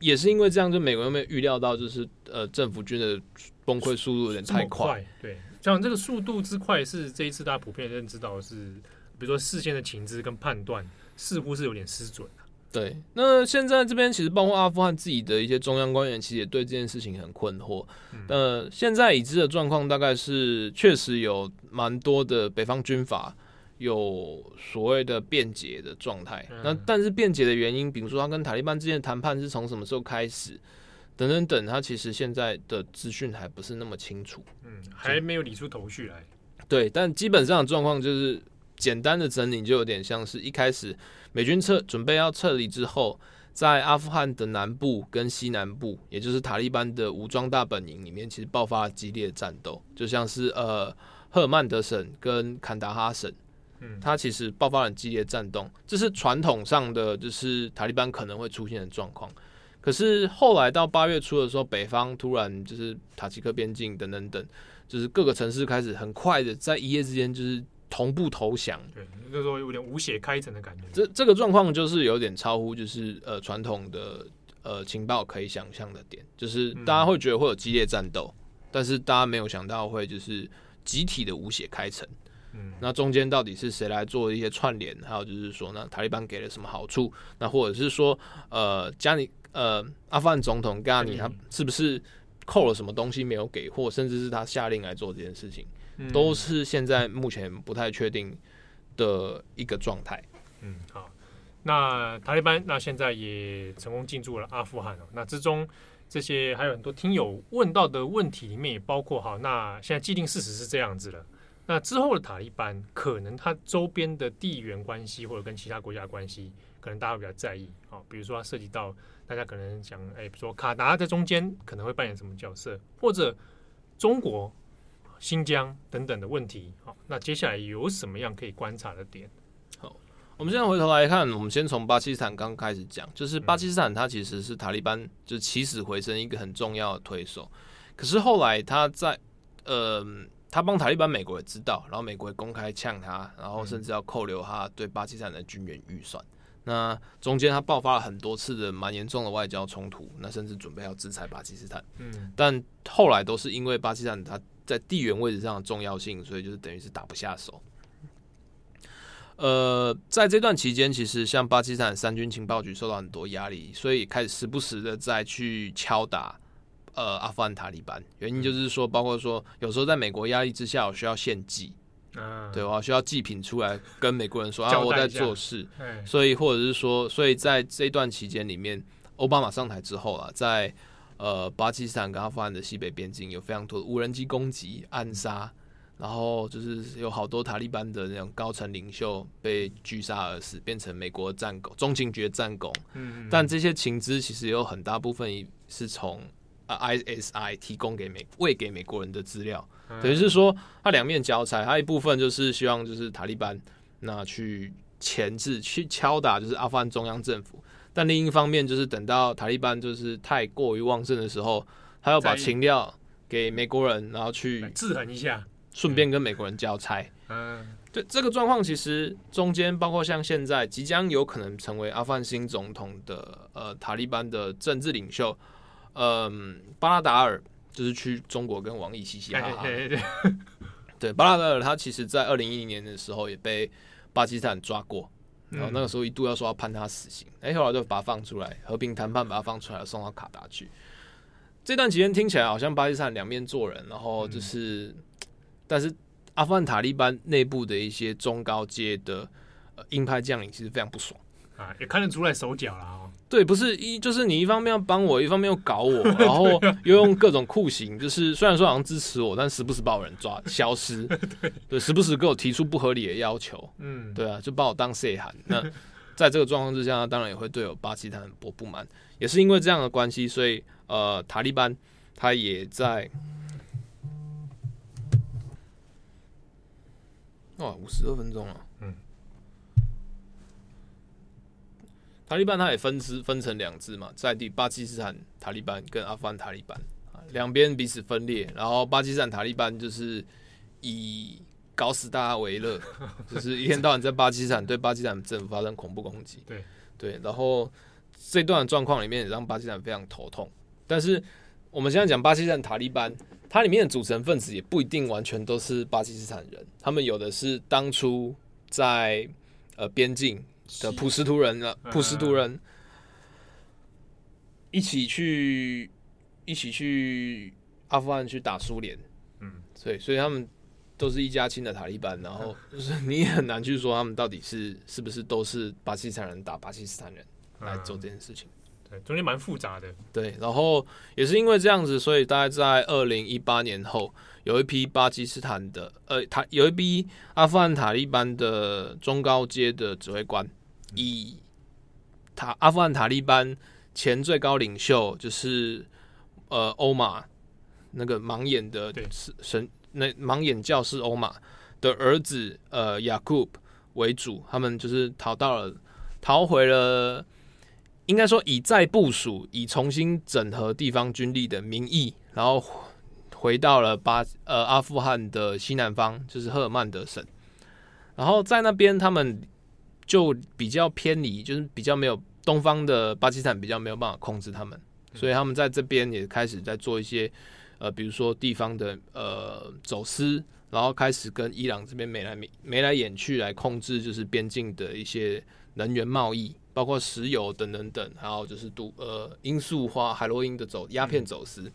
也是因为这样，就美国有没有预料到，就是呃政府军的崩溃速度有点太快。快对，像这个速度之快，是这一次大家普遍认知到的是，比如说事先的情资跟判断似乎是有点失准。对，那现在这边其实包括阿富汗自己的一些中央官员，其实也对这件事情很困惑。嗯、呃，现在已知的状况大概是，确实有蛮多的北方军阀有所谓的辩解的状态。嗯、那但是辩解的原因，比如说他跟塔利班之间的谈判是从什么时候开始，等等等，他其实现在的资讯还不是那么清楚。嗯，还没有理出头绪来。对，但基本上的状况就是。简单的整理就有点像是一开始美军撤准备要撤离之后，在阿富汗的南部跟西南部，也就是塔利班的武装大本营里面，其实爆发了激烈的战斗，就像是呃赫尔曼德省跟坎达哈省，嗯，它其实爆发了很激烈的战斗，这是传统上的就是塔利班可能会出现的状况。可是后来到八月初的时候，北方突然就是塔吉克边境等等等。就是各个城市开始很快的在一夜之间就是同步投降。对，那时候有点无血开城的感觉。这这个状况就是有点超乎就是呃传统的呃情报可以想象的点，就是大家会觉得会有激烈战斗，嗯、但是大家没有想到会就是集体的无血开城。嗯，那中间到底是谁来做一些串联？还有就是说，呢塔利班给了什么好处？那或者是说，呃，加尼呃阿富汗总统加尼他是不是扣了什么东西没有给，或甚至是他下令来做这件事情，嗯、都是现在目前不太确定的一个状态。嗯，好，那塔利班那现在也成功进驻了阿富汗了。那之中这些还有很多听友问到的问题里面也包括，哈，那现在既定事实是这样子了。那之后的塔利班，可能它周边的地缘关系或者跟其他国家关系，可能大家会比较在意啊。比如说，它涉及到大家可能想，哎，比如说卡达在中间可能会扮演什么角色，或者中国、新疆等等的问题。好，那接下来有什么样可以观察的点？好，我们现在回头来看，我们先从巴基斯坦刚开始讲，就是巴基斯坦它其实是塔利班就是起死回生一个很重要的推手，可是后来他在呃。他帮塔利班，美国也知道，然后美国也公开呛他，然后甚至要扣留他对巴基斯坦的军援预算。那中间他爆发了很多次的蛮严重的外交冲突，那甚至准备要制裁巴基斯坦。嗯，但后来都是因为巴基斯坦他在地缘位置上的重要性，所以就是等于是打不下手。呃，在这段期间，其实像巴基斯坦三军情报局受到很多压力，所以开始时不时的再去敲打。呃，阿富汗塔利班。原因就是说，包括说有时候在美国压力之下，我需要献祭，啊、对，我需要祭品出来跟美国人说 啊，我在做事，所以或者是说，所以在这段期间里面，奥巴马上台之后啊，在呃巴基斯坦跟阿富汗的西北边境有非常多的无人机攻击、暗杀，然后就是有好多塔利班的那种高层领袖被狙杀而死，变成美国战狗、中情局战狗。嗯，但这些情资其实有很大部分是从啊，ISI 提供给美喂给美国人的资料，等于是说他两面交差，他一部分就是希望就是塔利班那去钳制、去敲打就是阿富汗中央政府，但另一方面就是等到塔利班就是太过于旺盛的时候，他要把情料给美国人，然后去制衡一下，顺便跟美国人交差。嗯，对这个状况，其实中间包括像现在即将有可能成为阿富汗新总统的呃塔利班的政治领袖。嗯，巴拉达尔就是去中国跟王毅嘻嘻哈哈。对，巴拉达尔他其实在二零一零年的时候也被巴基斯坦抓过，然后那个时候一度要说要判他死刑，哎、嗯，后来就把他放出来，和平谈判把他放出来，送到卡达去。这段期间听起来好像巴基斯坦两面做人，然后就是，嗯、但是阿富汗塔利班内部的一些中高阶的呃鹰派将领其实非常不爽。啊，也看得出来手脚了哦。对，不是一就是你一方面要帮我，一方面又搞我，然后又用各种酷刑，就是虽然说好像支持我，但时不时把我人抓消失，对，对，时不时给我提出不合理的要求，嗯，对啊，就把我当谁喊。那 在这个状况之下，当然也会对我巴基斯坦很多不满，也是因为这样的关系，所以呃，塔利班他也在，哇，五十二分钟了。塔利班它也分支分成两支嘛，在地巴基斯坦塔利班跟阿富汗塔利班两边彼此分裂，然后巴基斯坦塔利班就是以搞死大家为乐，就是一天到晚在巴基斯坦对巴基斯坦政府发生恐怖攻击。对对，然后这段状况里面也让巴基斯坦非常头痛。但是我们现在讲巴基斯坦塔利班，它里面的组成分子也不一定完全都是巴基斯坦人，他们有的是当初在呃边境。的普什图人了，普什图人。一起去一起去阿富汗去打苏联，嗯，所以所以他们都是一家亲的塔利班，然后 就是你也很难去说他们到底是是不是都是巴基斯坦人打巴基斯坦人来做这件事情，对，中间蛮复杂的，对，然后也是因为这样子，所以大概在二零一八年后。有一批巴基斯坦的，呃，塔有一批阿富汗塔利班的中高阶的指挥官，以塔阿富汗塔利班前最高领袖就是呃欧马那个盲眼的神那盲眼教士欧马的儿子呃雅库布为主，他们就是逃到了逃回了，应该说以再部署、以重新整合地方军力的名义，然后。回到了巴呃阿富汗的西南方，就是赫尔曼德省。然后在那边，他们就比较偏离，就是比较没有东方的巴基斯坦比较没有办法控制他们，所以他们在这边也开始在做一些呃，比如说地方的呃走私，然后开始跟伊朗这边眉来眉眉来眼去来控制，就是边境的一些能源贸易，包括石油等等等，还有就是毒呃罂粟花、海洛因的走鸦片走私。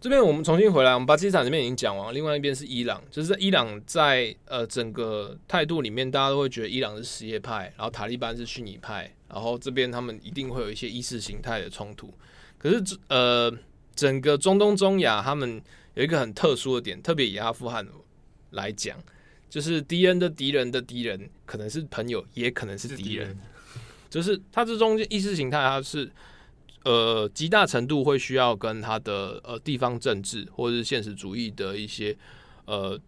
这边我们重新回来，我们巴基斯坦这边已经讲完了，另外一边是伊朗，就是在伊朗在呃整个态度里面，大家都会觉得伊朗是什叶派，然后塔利班是逊尼派，然后这边他们一定会有一些意识形态的冲突。可是呃，整个中东中亚他们有一个很特殊的点，特别以阿富汗来讲，就是敌人的敌人的敌人可能是朋友，也可能是敌人，就是他这中间意识形态它是。呃，极大程度会需要跟他的呃地方政治或者是现实主义的一些呃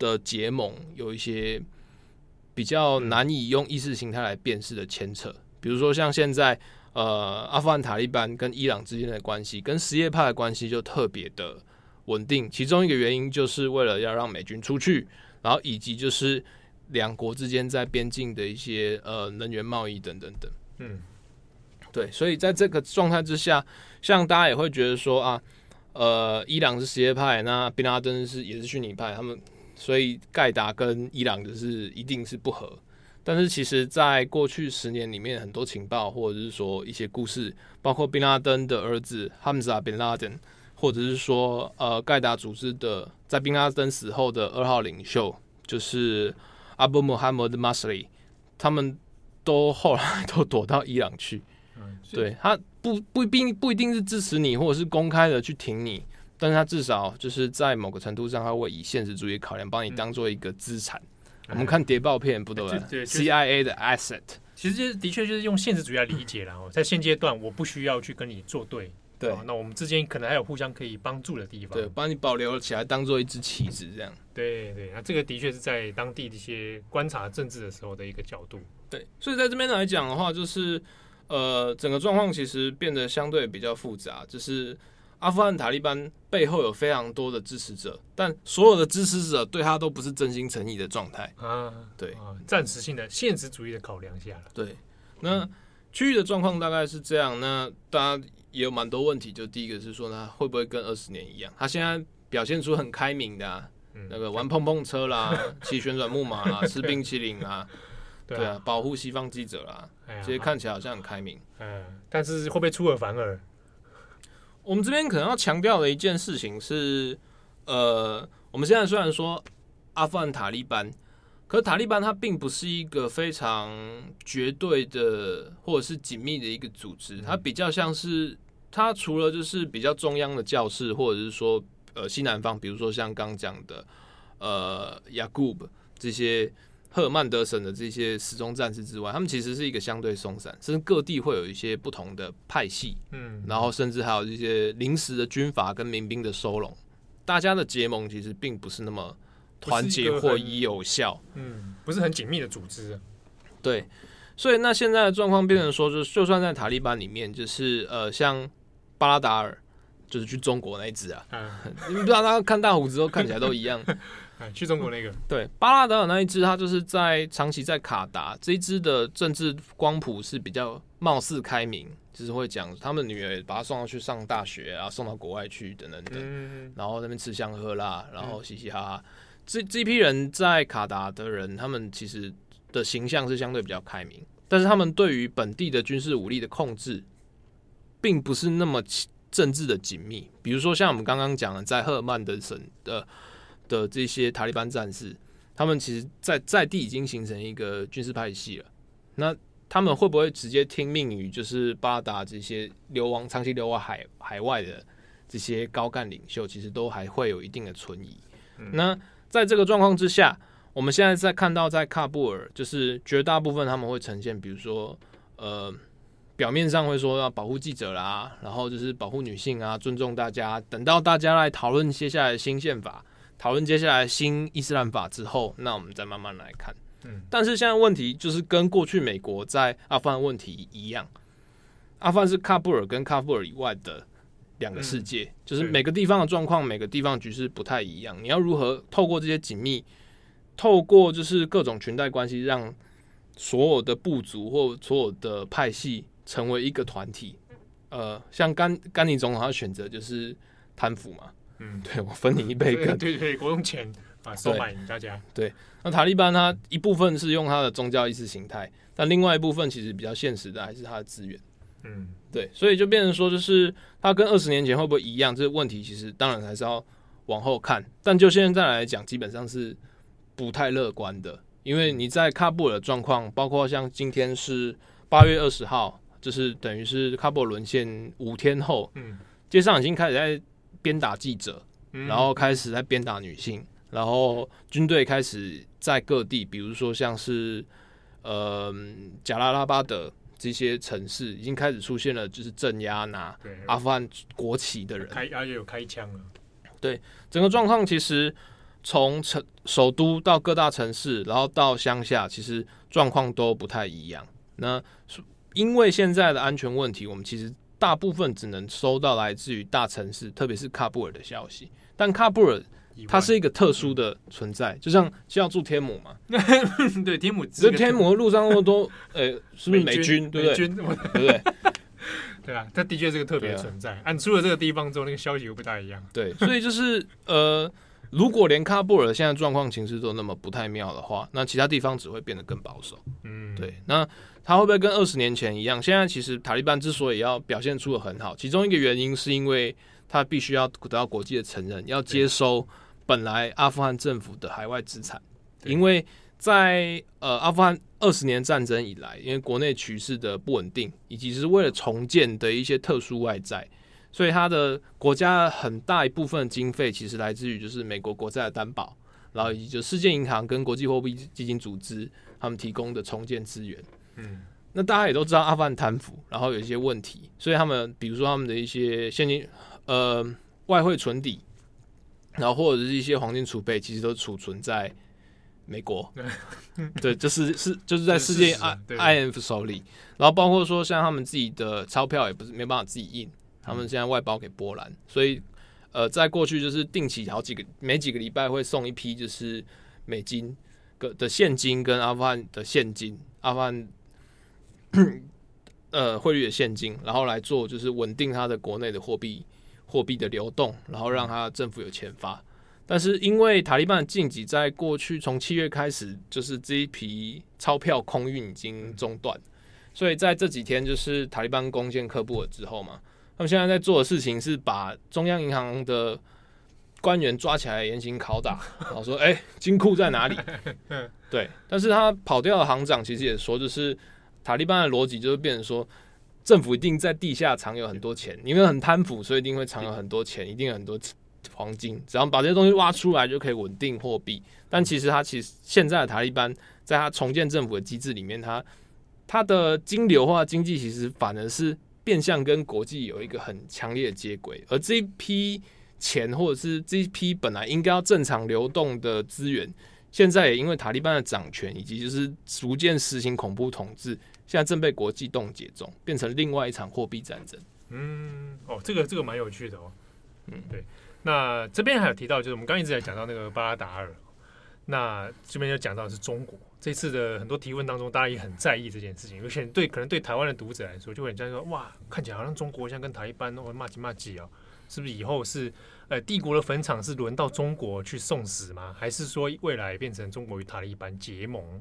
的结盟有一些比较难以用意识形态来辨识的牵扯，比如说像现在呃阿富汗塔利班跟伊朗之间的关系，跟什叶派的关系就特别的稳定，其中一个原因就是为了要让美军出去，然后以及就是两国之间在边境的一些呃能源贸易等等等，嗯。对，所以在这个状态之下，像大家也会觉得说啊，呃，伊朗是什叶派，那宾拉登是也是逊尼派，他们所以盖达跟伊朗就是一定是不合。但是其实，在过去十年里面，很多情报或者是说一些故事，包括宾拉登的儿子哈姆扎·宾拉登，或者是说呃盖达组织的在宾拉登死后的二号领袖，就是阿布穆罕默德·马斯里，他们都后来都躲到伊朗去。对，他不不并不一定是支持你，或者是公开的去挺你，但是他至少就是在某个程度上，他会以现实主义考量，帮你当做一个资产。嗯、我们看谍报片不都对，对？CIA 的 asset，其实这的确就是用现实主义来理解然后。在现阶段，我不需要去跟你作对，对，那我们之间可能还有互相可以帮助的地方，对，帮你保留起来，当做一支旗子这样。对对，那这个的确是在当地的一些观察政治的时候的一个角度。对，所以在这边来讲的话，就是。呃，整个状况其实变得相对比较复杂，就是阿富汗塔利班背后有非常多的支持者，但所有的支持者对他都不是真心诚意的状态啊。对，暂时性的现实主义的考量下了。对，那区域的状况大概是这样。那大家也有蛮多问题，就第一个是说，呢会不会跟二十年一样？他现在表现出很开明的、啊，那个玩碰碰车啦，骑旋转木马啦，吃冰淇淋啦。对啊，保护西方记者啦，其实看起来好像很开明，嗯，但是会不会出尔反尔？我们这边可能要强调的一件事情是，呃，我们现在虽然说阿富汗塔利班，可是塔利班它并不是一个非常绝对的或者是紧密的一个组织，它比较像是它除了就是比较中央的教室，或者是说呃西南方，比如说像刚讲的呃雅古布这些。赫尔曼德省的这些时钟战士之外，他们其实是一个相对松散，甚至各地会有一些不同的派系，嗯，然后甚至还有一些临时的军阀跟民兵的收拢，大家的结盟其实并不是那么团结或有效，嗯，不是很紧密的组织。对，所以那现在的状况变成说，就是就算在塔利班里面，就是呃，像巴拉达尔，就是去中国那一支啊，嗯、你们不知道他看大胡子都看起来都一样。去中国那个、嗯、对巴拉德尔那一支，他就是在长期在卡达这一支的政治光谱是比较貌似开明，就是会讲他们女儿把他送到去上大学啊，送到国外去等等等，嗯、然后那边吃香喝辣，然后嘻嘻哈哈。嗯、这这批人在卡达的人，他们其实的形象是相对比较开明，但是他们对于本地的军事武力的控制，并不是那么政治的紧密。比如说像我们刚刚讲的，在赫尔曼德省的。的这些塔利班战士，他们其实在在地已经形成一个军事派系了。那他们会不会直接听命于就是巴拉达这些流亡、长期流亡海海外的这些高干领袖，其实都还会有一定的存疑。嗯、那在这个状况之下，我们现在在看到在喀布尔，就是绝大部分他们会呈现，比如说呃，表面上会说要保护记者啦，然后就是保护女性啊，尊重大家。等到大家来讨论接下来的新宪法。讨论接下来新伊斯兰法之后，那我们再慢慢来看。嗯，但是现在问题就是跟过去美国在阿富汗问题一样，阿富汗是喀布尔跟喀布尔以外的两个世界，嗯、就是每个地方的状况，每个地方局势不太一样。你要如何透过这些紧密，透过就是各种裙带关系，让所有的部族或所有的派系成为一个团体？呃，像甘甘尼总统他选择就是贪腐嘛，嗯，对，我分你一杯羹，对，对对，我用钱啊收买你大家。对，那塔利班他一部分是用他的宗教意识形态，但另外一部分其实比较现实的还是他的资源。嗯，对，所以就变成说，就是他跟二十年前会不会一样？这个问题其实当然还是要往后看。但就现在来讲，基本上是不太乐观的，因为你在喀布尔的状况，包括像今天是八月二十号，就是等于是喀布尔沦陷五天后，嗯，街上已经开始在鞭打记者，然后开始在鞭打女性，然后军队开始在各地，比如说像是呃贾拉拉巴德。这些城市已经开始出现了，就是镇压拿阿富汗国旗的人，开而且有开枪了。对，整个状况其实从城首都到各大城市，然后到乡下，其实状况都不太一样。那因为现在的安全问题，我们其实大部分只能收到来自于大城市，特别是喀布尔的消息，但喀布尔。它是一个特殊的存在，就像就要住天母嘛？对，天母。这天母路上那么多，呃、欸，是不是美军？对不对？对不对？对啊，它的确是个特别的存在。按、啊、出了这个地方之后，那个消息又不大一样。对，所以就是呃，如果连喀布尔现在状况、情势都那么不太妙的话，那其他地方只会变得更保守。嗯，对。那它会不会跟二十年前一样？现在其实塔利班之所以要表现出的很好，其中一个原因是因为。他必须要得到国际的承认，要接收本来阿富汗政府的海外资产，因为在呃阿富汗二十年战争以来，因为国内局势的不稳定，以及是为了重建的一些特殊外债，所以他的国家很大一部分经费其实来自于就是美国国债的担保，然后以及就世界银行跟国际货币基金组织他们提供的重建资源。嗯，那大家也都知道阿富汗贪腐，然后有一些问题，所以他们比如说他们的一些现金。呃，外汇存底，然后或者是一些黄金储备，其实都储存在美国。对，就是是就是在世界 I IMF 手里。然后包括说，像他们自己的钞票也不是没办法自己印，他们现在外包给波兰。所以，呃，在过去就是定期好几个每几个礼拜会送一批，就是美金的的现金跟阿富汗的现金，阿富汗。呃，汇率的现金，然后来做就是稳定它的国内的货币。货币的流动，然后让它政府有钱发，但是因为塔利班的禁忌，在过去从七月开始，就是这一批钞票空运已经中断，所以在这几天就是塔利班攻陷喀布尔之后嘛，他们现在在做的事情是把中央银行的官员抓起来严刑拷打，然后说：“哎、欸，金库在哪里？”对，但是他跑掉的行长其实也说，就是塔利班的逻辑就是变成说。政府一定在地下藏有很多钱，因为很贪腐，所以一定会藏有很多钱，一定有很多黄金。只要把这些东西挖出来，就可以稳定货币。但其实他其实现在的塔利班，在他重建政府的机制里面，他他的金流化经济其实反而是变相跟国际有一个很强烈的接轨。而这一批钱，或者是这一批本来应该要正常流动的资源，现在也因为塔利班的掌权，以及就是逐渐实行恐怖统治。现在正被国际冻结中，变成另外一场货币战争。嗯，哦，这个这个蛮有趣的哦。嗯，对。那这边还有提到，就是我们刚一直在讲到那个巴拉达尔，那这边就讲到是中国。这次的很多提问当中，大家也很在意这件事情。有些人对可能对台湾的读者来说，就会这样说：哇，看起来好像中国像跟台一般，哦，骂几骂几啊，是不是以后是呃帝国的坟场是轮到中国去送死吗？还是说未来变成中国与塔利班结盟？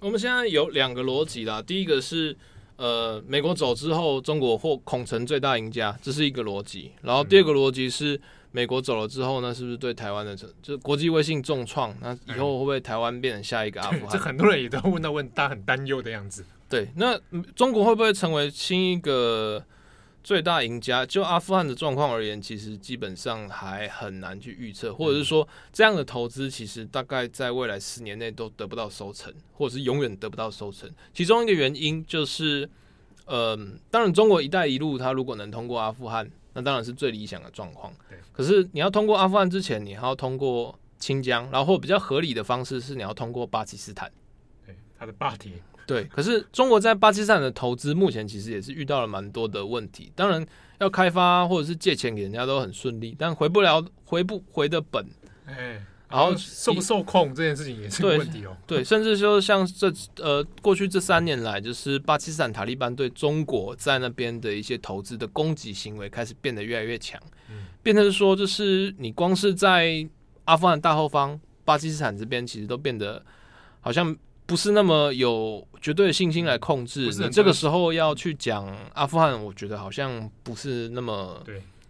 我们现在有两个逻辑啦，第一个是，呃，美国走之后，中国或恐成最大赢家，这是一个逻辑。然后第二个逻辑是，美国走了之后呢，是不是对台湾的就是国际威信重创？那以后会不会台湾变成下一个阿富汗？这很多人也都问到问，大家很担忧的样子。对，那中国会不会成为新一个？最大赢家，就阿富汗的状况而言，其实基本上还很难去预测，或者是说这样的投资，其实大概在未来十年内都得不到收成，或者是永远得不到收成。其中一个原因就是，呃，当然中国“一带一路”它如果能通过阿富汗，那当然是最理想的状况。可是你要通过阿富汗之前，你还要通过清江，然后比较合理的方式是你要通过巴基斯坦，对，它的巴铁。对，可是中国在巴基斯坦的投资目前其实也是遇到了蛮多的问题。当然，要开发或者是借钱给人家都很顺利，但回不了、回不回的本，哎，然后受不受控这件事情也是个问题哦。对，甚至说像这呃过去这三年来，就是巴基斯坦塔利班对中国在那边的一些投资的攻击行为开始变得越来越强，嗯，变成说就是你光是在阿富汗大后方，巴基斯坦这边其实都变得好像。不是那么有绝对的信心来控制，你这个时候要去讲阿富汗，我觉得好像不是那么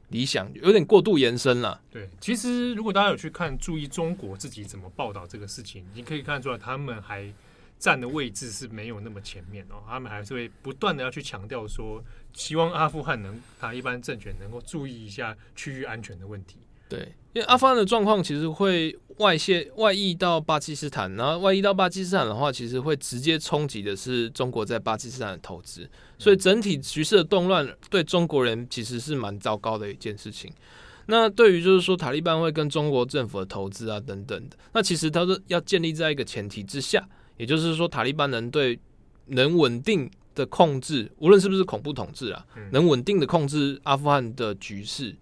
理想，有点过度延伸了。对，其实如果大家有去看、注意中国自己怎么报道这个事情，你可以看出来，他们还站的位置是没有那么前面哦，他们还是会不断的要去强调说，希望阿富汗能塔利班政权能够注意一下区域安全的问题。对，因为阿富汗的状况其实会外泄、外溢到巴基斯坦，然后外溢到巴基斯坦的话，其实会直接冲击的是中国在巴基斯坦的投资，所以整体局势的动乱对中国人其实是蛮糟糕的一件事情。那对于就是说塔利班会跟中国政府的投资啊等等的，那其实它是要建立在一个前提之下，也就是说塔利班能对能稳定的控制，无论是不是恐怖统治啊，能稳定的控制阿富汗的局势。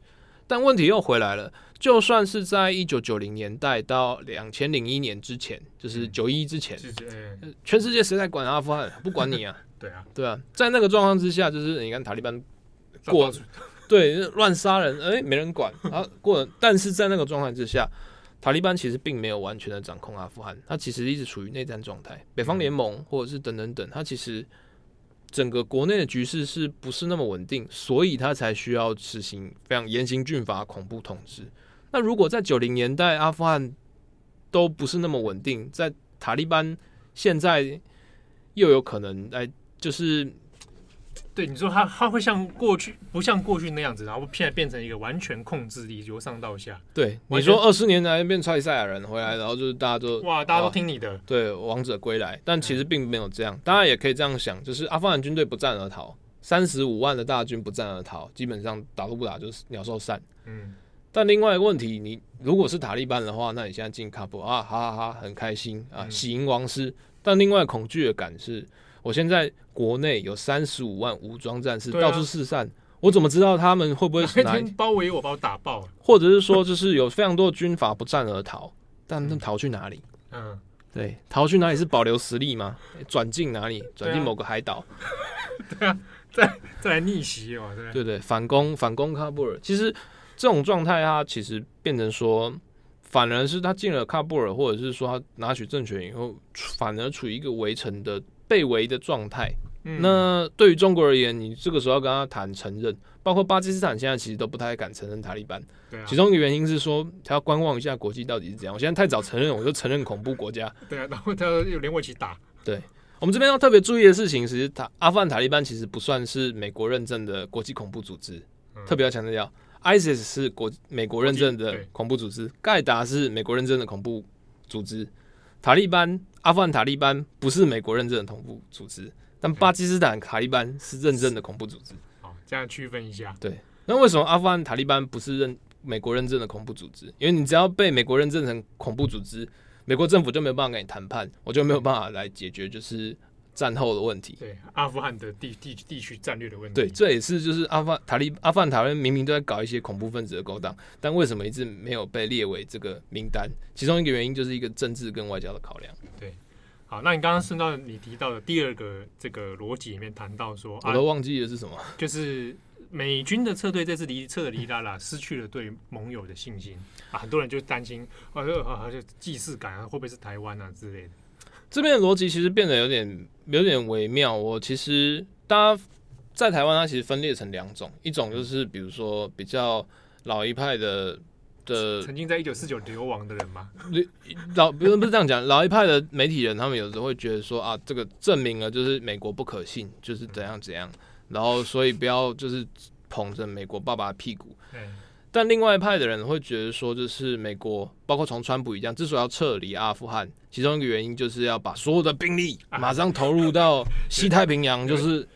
但问题又回来了，就算是在一九九零年代到两千零一年之前，就是九一之前，全世界谁在管阿富汗？不管你啊！对啊，对啊，在那个状况之下，就是你看塔利班过，对乱杀人，哎，没人管啊过。但是在那个状态之下，塔利班其实并没有完全的掌控阿富汗，他其实一直处于内战状态。北方联盟或者是等等等，他其实。整个国内的局势是不是那么稳定？所以他才需要实行非常严刑峻法、恐怖统治。那如果在九零年代阿富汗都不是那么稳定，在塔利班现在又有可能来，就是。对你说他，他会像过去不像过去那样子，然后现在变成一个完全控制力，由上到下。对，你说二十年来变超级赛亚人回来，然后就是大家都哇，大家都听你的，对，王者归来。但其实并没有这样，大家也可以这样想，就是阿富汗军队不战而逃，三十五万的大军不战而逃，基本上打都不打就是鸟兽散。嗯。但另外一个问题，你如果是塔利班的话，那你现在进喀布尔啊，哈哈哈，很开心啊，喜迎王师。但另外恐惧的感是。我现在国内有三十五万武装战士到处四散，我怎么知道他们会不会哪天包围我，把我打爆？或者是说，就是有非常多的军阀不战而逃，但他们逃去哪里？嗯，对，逃去哪里是保留实力吗？转进哪里？转进某个海岛？对啊，再再来逆袭哦，对对对，反攻反攻喀布尔。其实这种状态，它其实变成说，反而是他进了喀布尔，或者是说他拿取政权以后，反而处于一个围城的。被围的状态，嗯、那对于中国而言，你这个时候要跟他谈承认，包括巴基斯坦现在其实都不太敢承认塔利班。对啊，其中一个原因是说他要观望一下国际到底是怎样。我现在太早承认，我就承认恐怖国家。对啊，然后他又连我一起打。对，我们这边要特别注意的事情是，塔阿富汗塔利班其实不算是美国认证的国际恐怖组织，嗯、特别要强调，ISIS 是国美国认证的恐怖组织，盖达是美国认证的恐怖组织。塔利班，阿富汗塔利班不是美国认证的恐怖组织，但巴基斯坦塔利班是认证的恐怖组织。好，这样区分一下。对，那为什么阿富汗塔利班不是认美国认证的恐怖组织？因为你只要被美国认证成恐怖组织，美国政府就没有办法跟你谈判，我就没有办法来解决，就是。战后的问题，对阿富汗的地地地区战略的问题，对，这也是就是阿富汗塔利阿富汗塔利明明都在搞一些恐怖分子的勾当，但为什么一直没有被列为这个名单？其中一个原因就是一个政治跟外交的考量。对，好，那你刚刚顺到你提到的第二个这个逻辑里面谈到说，我都忘记了是什么，就是美军的撤退这次离撤的离拉拉失去了对盟友的信心啊，很多人就担心啊，好像既视感啊，会不会是台湾啊之类的。这边的逻辑其实变得有点有点微妙。我其实大家在台湾，它其实分裂成两种，一种就是比如说比较老一派的的，曾经在一九四九流亡的人吗？老不是不是这样讲，老一派的媒体人，他们有时候会觉得说啊，这个证明了就是美国不可信，就是怎样怎样，然后所以不要就是捧着美国爸爸的屁股。但另外一派的人会觉得说，就是美国，包括从川普一样，之所以要撤离阿富汗，其中一个原因就是要把所有的兵力马上投入到 西太平洋。就是，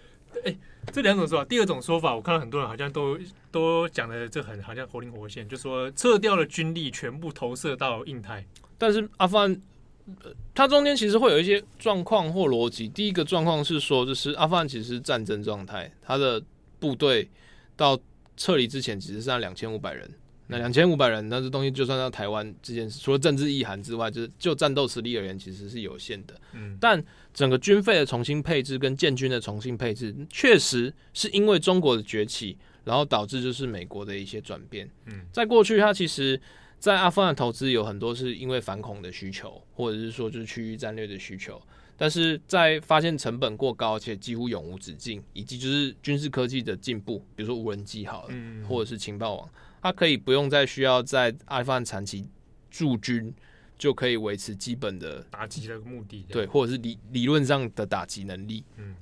哎，这两种说法，第二种说法，我看到很多人好像都都讲的这很好像活灵活现，就说撤掉了军力，全部投射到印太。但是阿富汗它中间其实会有一些状况或逻辑。第一个状况是说，就是阿富汗其实是战争状态，它的部队到撤离之前，其实是在两千五百人。那两千五百人，那这东西就算到台湾这件事，除了政治意涵之外，就是就战斗实力而言，其实是有限的。嗯，但整个军费的重新配置跟建军的重新配置，确实是因为中国的崛起，然后导致就是美国的一些转变。嗯，在过去，它其实，在阿富汗投资有很多是因为反恐的需求，或者是说就是区域战略的需求，但是在发现成本过高且几乎永无止境，以及就是军事科技的进步，比如说无人机好了，嗯，或者是情报网。它可以不用再需要在阿富汗长期驻军，就可以维持基本的打击的目的，对，或者是理理论上的打击能力。嗯，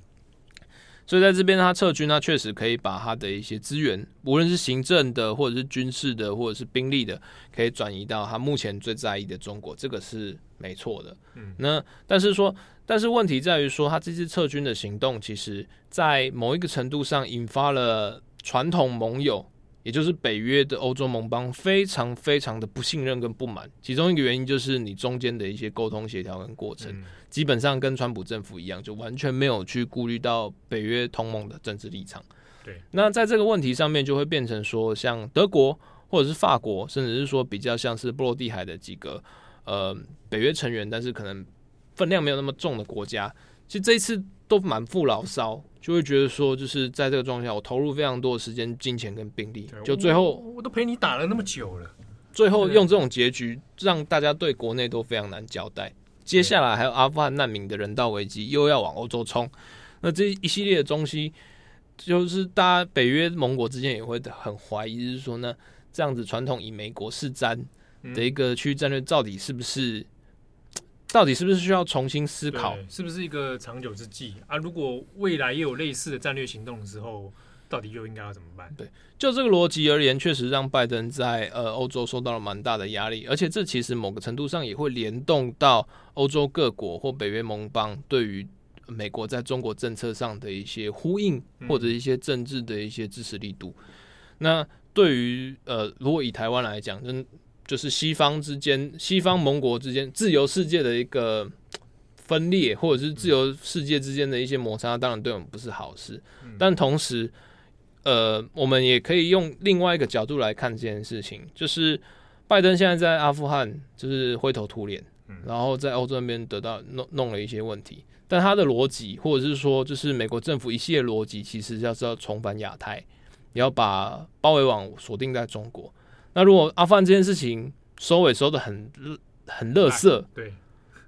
所以在这边他撤军，他确实可以把他的一些资源，无论是行政的，或者是军事的，或者是兵力的，可以转移到他目前最在意的中国，这个是没错的。嗯，那但是说，但是问题在于说，他这次撤军的行动，其实在某一个程度上引发了传统盟友。也就是北约的欧洲盟邦非常非常的不信任跟不满，其中一个原因就是你中间的一些沟通协调跟过程，基本上跟川普政府一样，就完全没有去顾虑到北约同盟的政治立场。对，那在这个问题上面，就会变成说，像德国或者是法国，甚至是说比较像是波罗的海的几个呃北约成员，但是可能分量没有那么重的国家，其实这一次都满腹牢骚。就会觉得说，就是在这个状况下，我投入非常多的时间、金钱跟兵力，就最后我，我都陪你打了那么久了，最后用这种结局让大家对国内都非常难交代。接下来还有阿富汗难民的人道危机，又要往欧洲冲，那这一系列的东西，就是大家北约盟国之间也会很怀疑，就是说呢，这样子传统以美国是瞻的一个区域战略，到底是不是？到底是不是需要重新思考？是不是一个长久之计啊？如果未来也有类似的战略行动的时候，到底又应该要怎么办？对，就这个逻辑而言，确实让拜登在呃欧洲受到了蛮大的压力，而且这其实某个程度上也会联动到欧洲各国或北约盟邦对于美国在中国政策上的一些呼应，或者一些政治的一些支持力度。嗯、那对于呃，如果以台湾来讲，真。就是西方之间、西方盟国之间、自由世界的一个分裂，或者是自由世界之间的一些摩擦，当然对我们不是好事。但同时，呃，我们也可以用另外一个角度来看这件事情，就是拜登现在在阿富汗就是灰头土脸，然后在欧洲那边得到弄弄了一些问题，但他的逻辑，或者是说，就是美国政府一系列逻辑，其实要是要重返亚太，也要把包围网锁定在中国。那如果阿富汗这件事情收尾收的很很垃圾，对，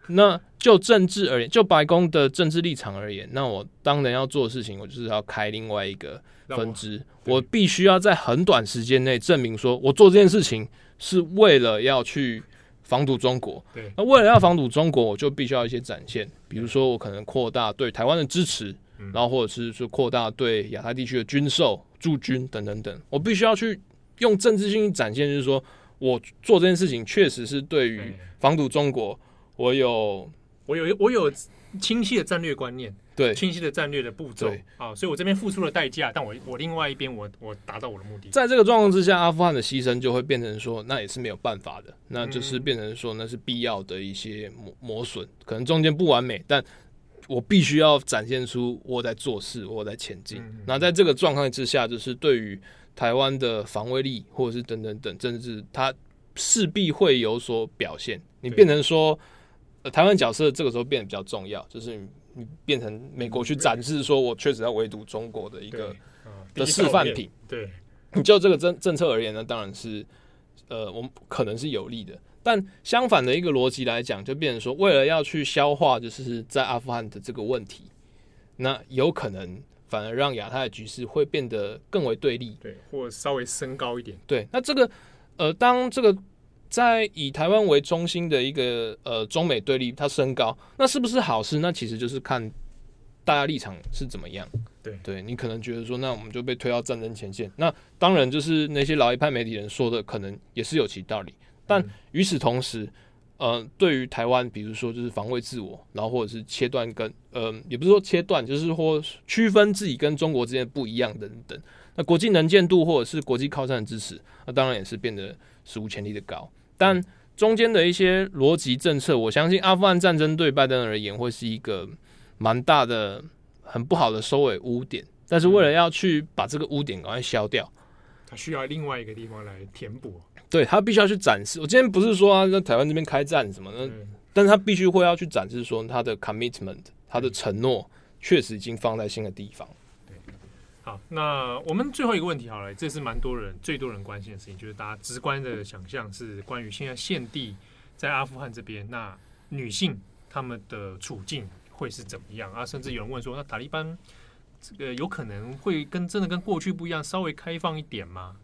那就政治而言，就白宫的政治立场而言，那我当然要做的事情，我就是要开另外一个分支，我，我必须要在很短时间内证明说，我做这件事情是为了要去防堵中国。对，那为了要防堵中国，我就必须要一些展现，比如说我可能扩大对台湾的支持，然后或者是说扩大对亚太地区的军售、驻军等等等，我必须要去。用政治性展现，就是说我做这件事情确实是对于防堵中国，我有我有我有清晰的战略观念，对清晰的战略的步骤啊，所以我这边付出了代价，但我我另外一边我我达到我的目的。在这个状况之下，阿富汗的牺牲就会变成说，那也是没有办法的，那就是变成说那是必要的一些磨磨损，可能中间不完美，但我必须要展现出我在做事，我在前进。那在这个状况之下，就是对于。台湾的防卫力，或者是等等等，政治它势必会有所表现。你变成说，呃，台湾角色这个时候变得比较重要，就是你，你变成美国去展示，说我确实要围堵中国的一个的示范品。对，你就这个政政策而言呢，当然是呃，我们可能是有利的。但相反的一个逻辑来讲，就变成说，为了要去消化，就是在阿富汗的这个问题，那有可能。反而让亚太的局势会变得更为对立，对，或稍微升高一点。对，那这个呃，当这个在以台湾为中心的一个呃中美对立它升高，那是不是好事？那其实就是看大家立场是怎么样。对，对你可能觉得说，那我们就被推到战争前线。那当然就是那些老一派媒体人说的，可能也是有其道理。但与此同时，呃，对于台湾，比如说就是防卫自我，然后或者是切断跟呃，也不是说切断，就是或区分自己跟中国之间不一样的等等。那国际能见度或者是国际靠山的支持，那当然也是变得史无前例的高。但中间的一些逻辑政策，我相信阿富汗战争对拜登而言会是一个蛮大的、很不好的收尾污点。但是为了要去把这个污点赶快消掉，他需要另外一个地方来填补。对，他必须要去展示。我今天不是说他在台湾这边开战什么的，但是他必须会要去展示说他的 commitment，他的承诺确实已经放在新的地方。好，那我们最后一个问题好了，这是蛮多人最多人关心的事情，就是大家直观的想象是关于现在现地在阿富汗这边，那女性她们的处境会是怎么样啊？甚至有人问说，那塔利班这个有可能会跟真的跟过去不一样，稍微开放一点吗？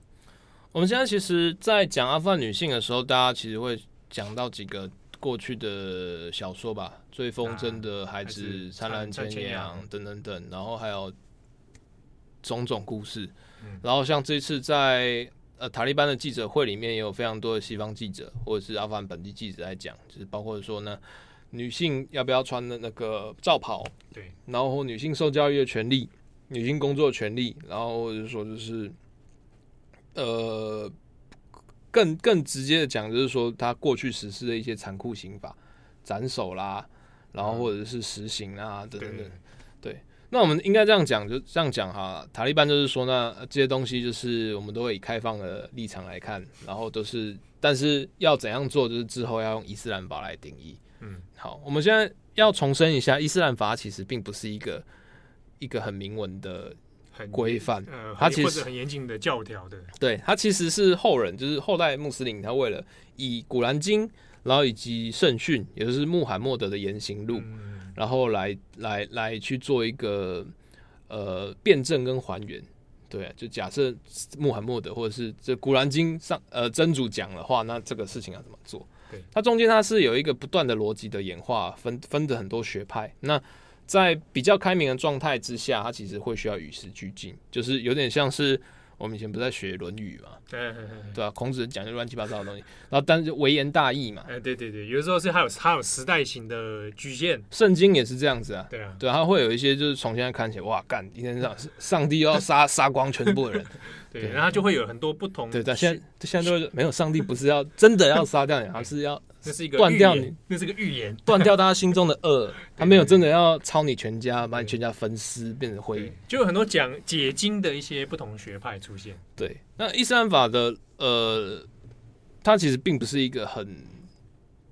我们现在其实，在讲阿富汗女性的时候，大家其实会讲到几个过去的小说吧，《最风筝的孩子》啊、《灿烂千阳》等等等，然后还有。种种故事，然后像这次在呃塔利班的记者会里面，也有非常多的西方记者或者是阿富汗本地记者在讲，就是包括说呢，女性要不要穿的那个罩袍，对，然后女性受教育的权利，女性工作的权利，然后或者说就是呃更更直接的讲，就是说他过去实施的一些残酷刑法，斩首啦，然后或者是实行啊等等等，对。对那我们应该这样讲，就这样讲哈。塔利班就是说呢，那这些东西就是我们都会以开放的立场来看，然后都是，但是要怎样做，就是之后要用伊斯兰法来定义。嗯，好，我们现在要重申一下，伊斯兰法其实并不是一个一个很明文的规范，呃，它其实很严谨的教条的。对，它其实是后人，就是后代穆斯林，他为了以古兰经，然后以及圣训，也就是穆罕默德的言行录。嗯然后来来来去做一个呃辩证跟还原，对啊，就假设穆罕默德或者是这古兰经上呃真主讲的话，那这个事情要怎么做？对，它中间它是有一个不断的逻辑的演化，分分的很多学派。那在比较开明的状态之下，它其实会需要与时俱进，就是有点像是。我们以前不是在学《论语》嘛？对，对啊，孔子讲的乱七八糟的东西，然后但是微言大义嘛。哎，对对对，有的时候是还有还有时代型的局限。圣经也是这样子啊。对啊，对，它会有一些就是从现在看起来，哇，干，今 天上上帝要杀杀光全部的人。对，然后就会有很多不同。对，但现在现在都没有上帝，不是要真的要杀掉你，而是要。这是一个断掉你，那是个预言，断掉大家心中的恶。他没有真的要抄你全家，把你全家分尸变成灰。就有很多讲解经的一些不同学派出现。对，那伊斯兰法的呃，它其实并不是一个很，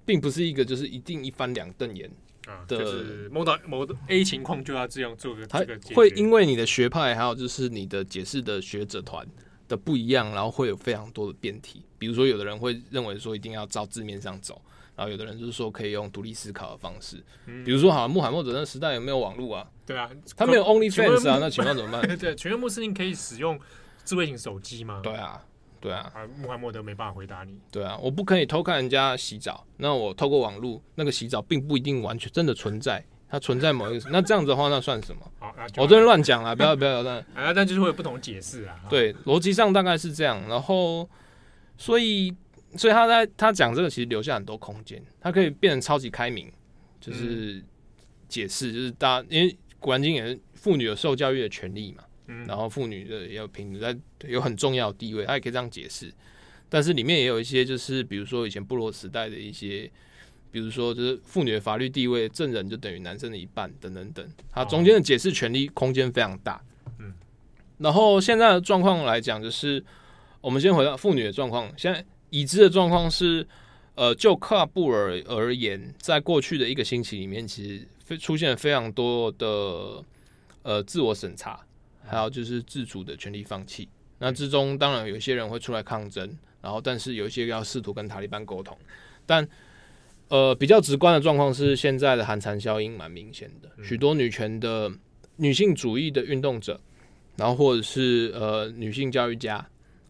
并不是一个就是一定一翻两瞪眼啊的。就是某到某 A 情况就要这样做个这个。会因为你的学派还有就是你的解释的学者团的不一样，然后会有非常多的变体。比如说，有的人会认为说一定要照字面上走，然后有的人就是说可以用独立思考的方式。比如说，好像穆罕默德那时代有没有网络啊？对啊，他没有 OnlyFans 啊，那情况怎么办？对，全穆斯林可以使用智慧型手机吗？对啊，对啊。啊，穆罕默德没办法回答你。对啊，我不可以偷看人家洗澡，那我透过网络，那个洗澡并不一定完全真的存在。它存在某一个，那这样子的话，那算什么？好，我这边乱讲了，不要不要乱。啊，但就是会有不同解释啊。对，逻辑上大概是这样。然后，所以，所以他在他讲这个，其实留下很多空间，他可以变成超级开明，就是解释，就是大家因为古兰经也是妇女有受教育的权利嘛，嗯，然后妇女的也有平有很重要的地位，他也可以这样解释。但是里面也有一些，就是比如说以前部落时代的一些。比如说，就是妇女的法律地位，证人就等于男生的一半，等等等。它中间的解释权利空间非常大。嗯，然后现在的状况来讲，就是我们先回到妇女的状况。现在已知的状况是，呃，就喀布尔而言，在过去的一个星期里面，其实出现了非常多的呃自我审查，还有就是自主的权利放弃。那之中当然有一些人会出来抗争，然后但是有一些要试图跟塔利班沟通，但。呃，比较直观的状况是，现在的寒蝉效应蛮明显的，许多女权的女性主义的运动者，然后或者是呃女性教育家，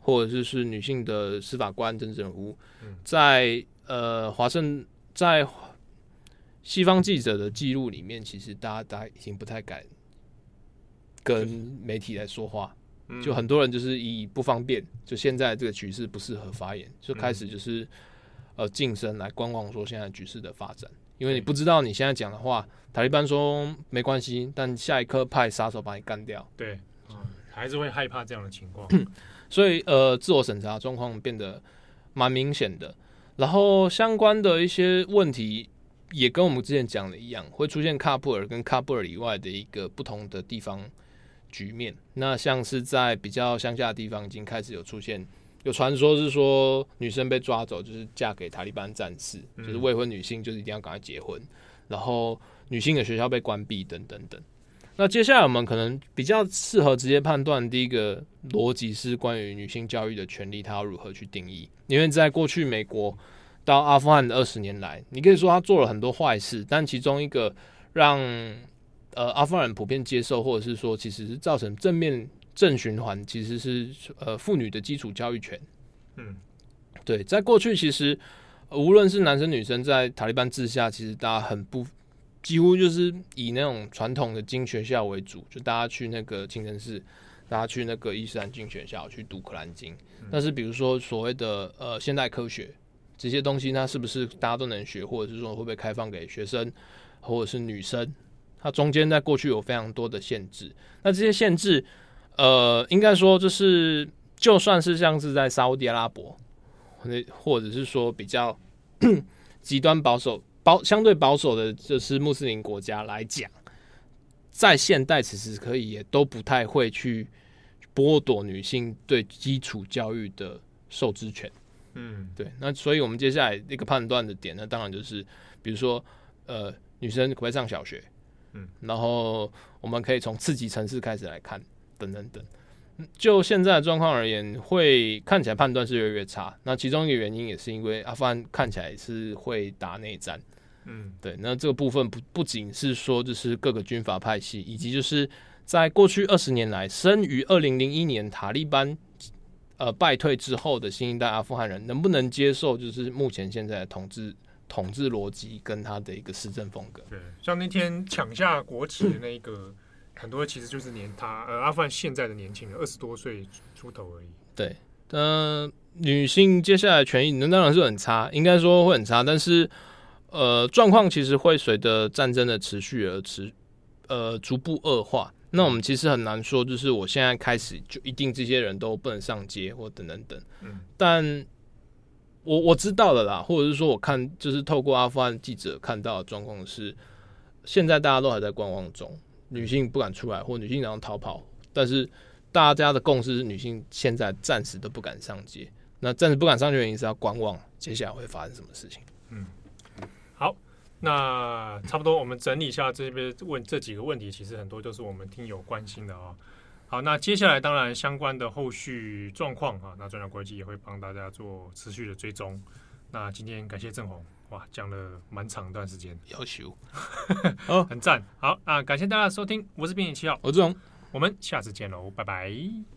或者是是女性的司法官等等人物，在呃华盛在西方记者的记录里面，其实大家大家已经不太敢跟媒体来说话，就很多人就是以不方便，就现在这个局势不适合发言，就开始就是。呃，晋升来观望说现在局势的发展，因为你不知道你现在讲的话，塔利班说没关系，但下一刻派杀手把你干掉，对，嗯，还是会害怕这样的情况，所以呃，自我审查状况变得蛮明显的。然后相关的一些问题也跟我们之前讲的一样，会出现喀布尔跟喀布尔以外的一个不同的地方局面。那像是在比较乡下的地方，已经开始有出现有传说是说女生被抓走，就是嫁给塔利班战士，就是未婚女性就是一定要赶快结婚，然后女性的学校被关闭等等等。那接下来我们可能比较适合直接判断，第一个逻辑是关于女性教育的权利，它要如何去定义？因为在过去美国到阿富汗的二十年来，你可以说他做了很多坏事，但其中一个让呃阿富汗人普遍接受，或者是说其实是造成正面正循环，其实是呃妇女的基础教育权。嗯，对，在过去其实无论是男生女生，在塔利班治下，其实大家很不。几乎就是以那种传统的经学校为主，就大家去那个清真寺，大家去那个伊斯兰经学校去读可兰经。嗯、但是比如说所谓的呃现代科学这些东西，那是不是大家都能学，或者是说会不会开放给学生或者是女生？它中间在过去有非常多的限制。那这些限制，呃，应该说就是就算是像是在沙乌地阿拉伯，或者或者是说比较 极端保守。保相对保守的，就是穆斯林国家来讲，在现代其实可以也都不太会去剥夺女性对基础教育的受知权。嗯，对。那所以我们接下来一个判断的点呢，当然就是，比如说，呃，女生可不可以上小学？嗯，然后我们可以从次级城市开始来看，等等等。就现在的状况而言，会看起来判断是越来越差。那其中一个原因也是因为阿富汗看起来是会打内战。嗯，对。那这个部分不不仅是说，就是各个军阀派系，以及就是在过去二十年来，生于二零零一年塔利班呃败退之后的新一代阿富汗人，能不能接受就是目前现在的统治统治逻辑跟他的一个施政风格？对，像那天抢下国旗的那一个。很多其实就是年他呃阿富汗现在的年轻人二十多岁出头而已。对，嗯、呃，女性接下来权益那当然是很差，应该说会很差。但是呃状况其实会随着战争的持续而持呃逐步恶化。那我们其实很难说，就是我现在开始就一定这些人都不能上街或等等等。嗯，但我我知道了啦，或者是说我看就是透过阿富汗记者看到的状况是，现在大家都还在观望中。女性不敢出来，或女性然后逃跑，但是大家的共识是，女性现在暂时都不敢上街。那暂时不敢上街的原因是要观望，接下来会发生什么事情？嗯，好，那差不多，我们整理一下这边问这几个问题，其实很多都是我们听友关心的啊、哦。好，那接下来当然相关的后续状况啊，那转角国际也会帮大家做持续的追踪。那今天感谢郑弘。哇，讲了蛮长一段时间，要求 哦，很赞。好，啊感谢大家的收听，我是编辑七号，我是荣，我们下次见喽，拜拜。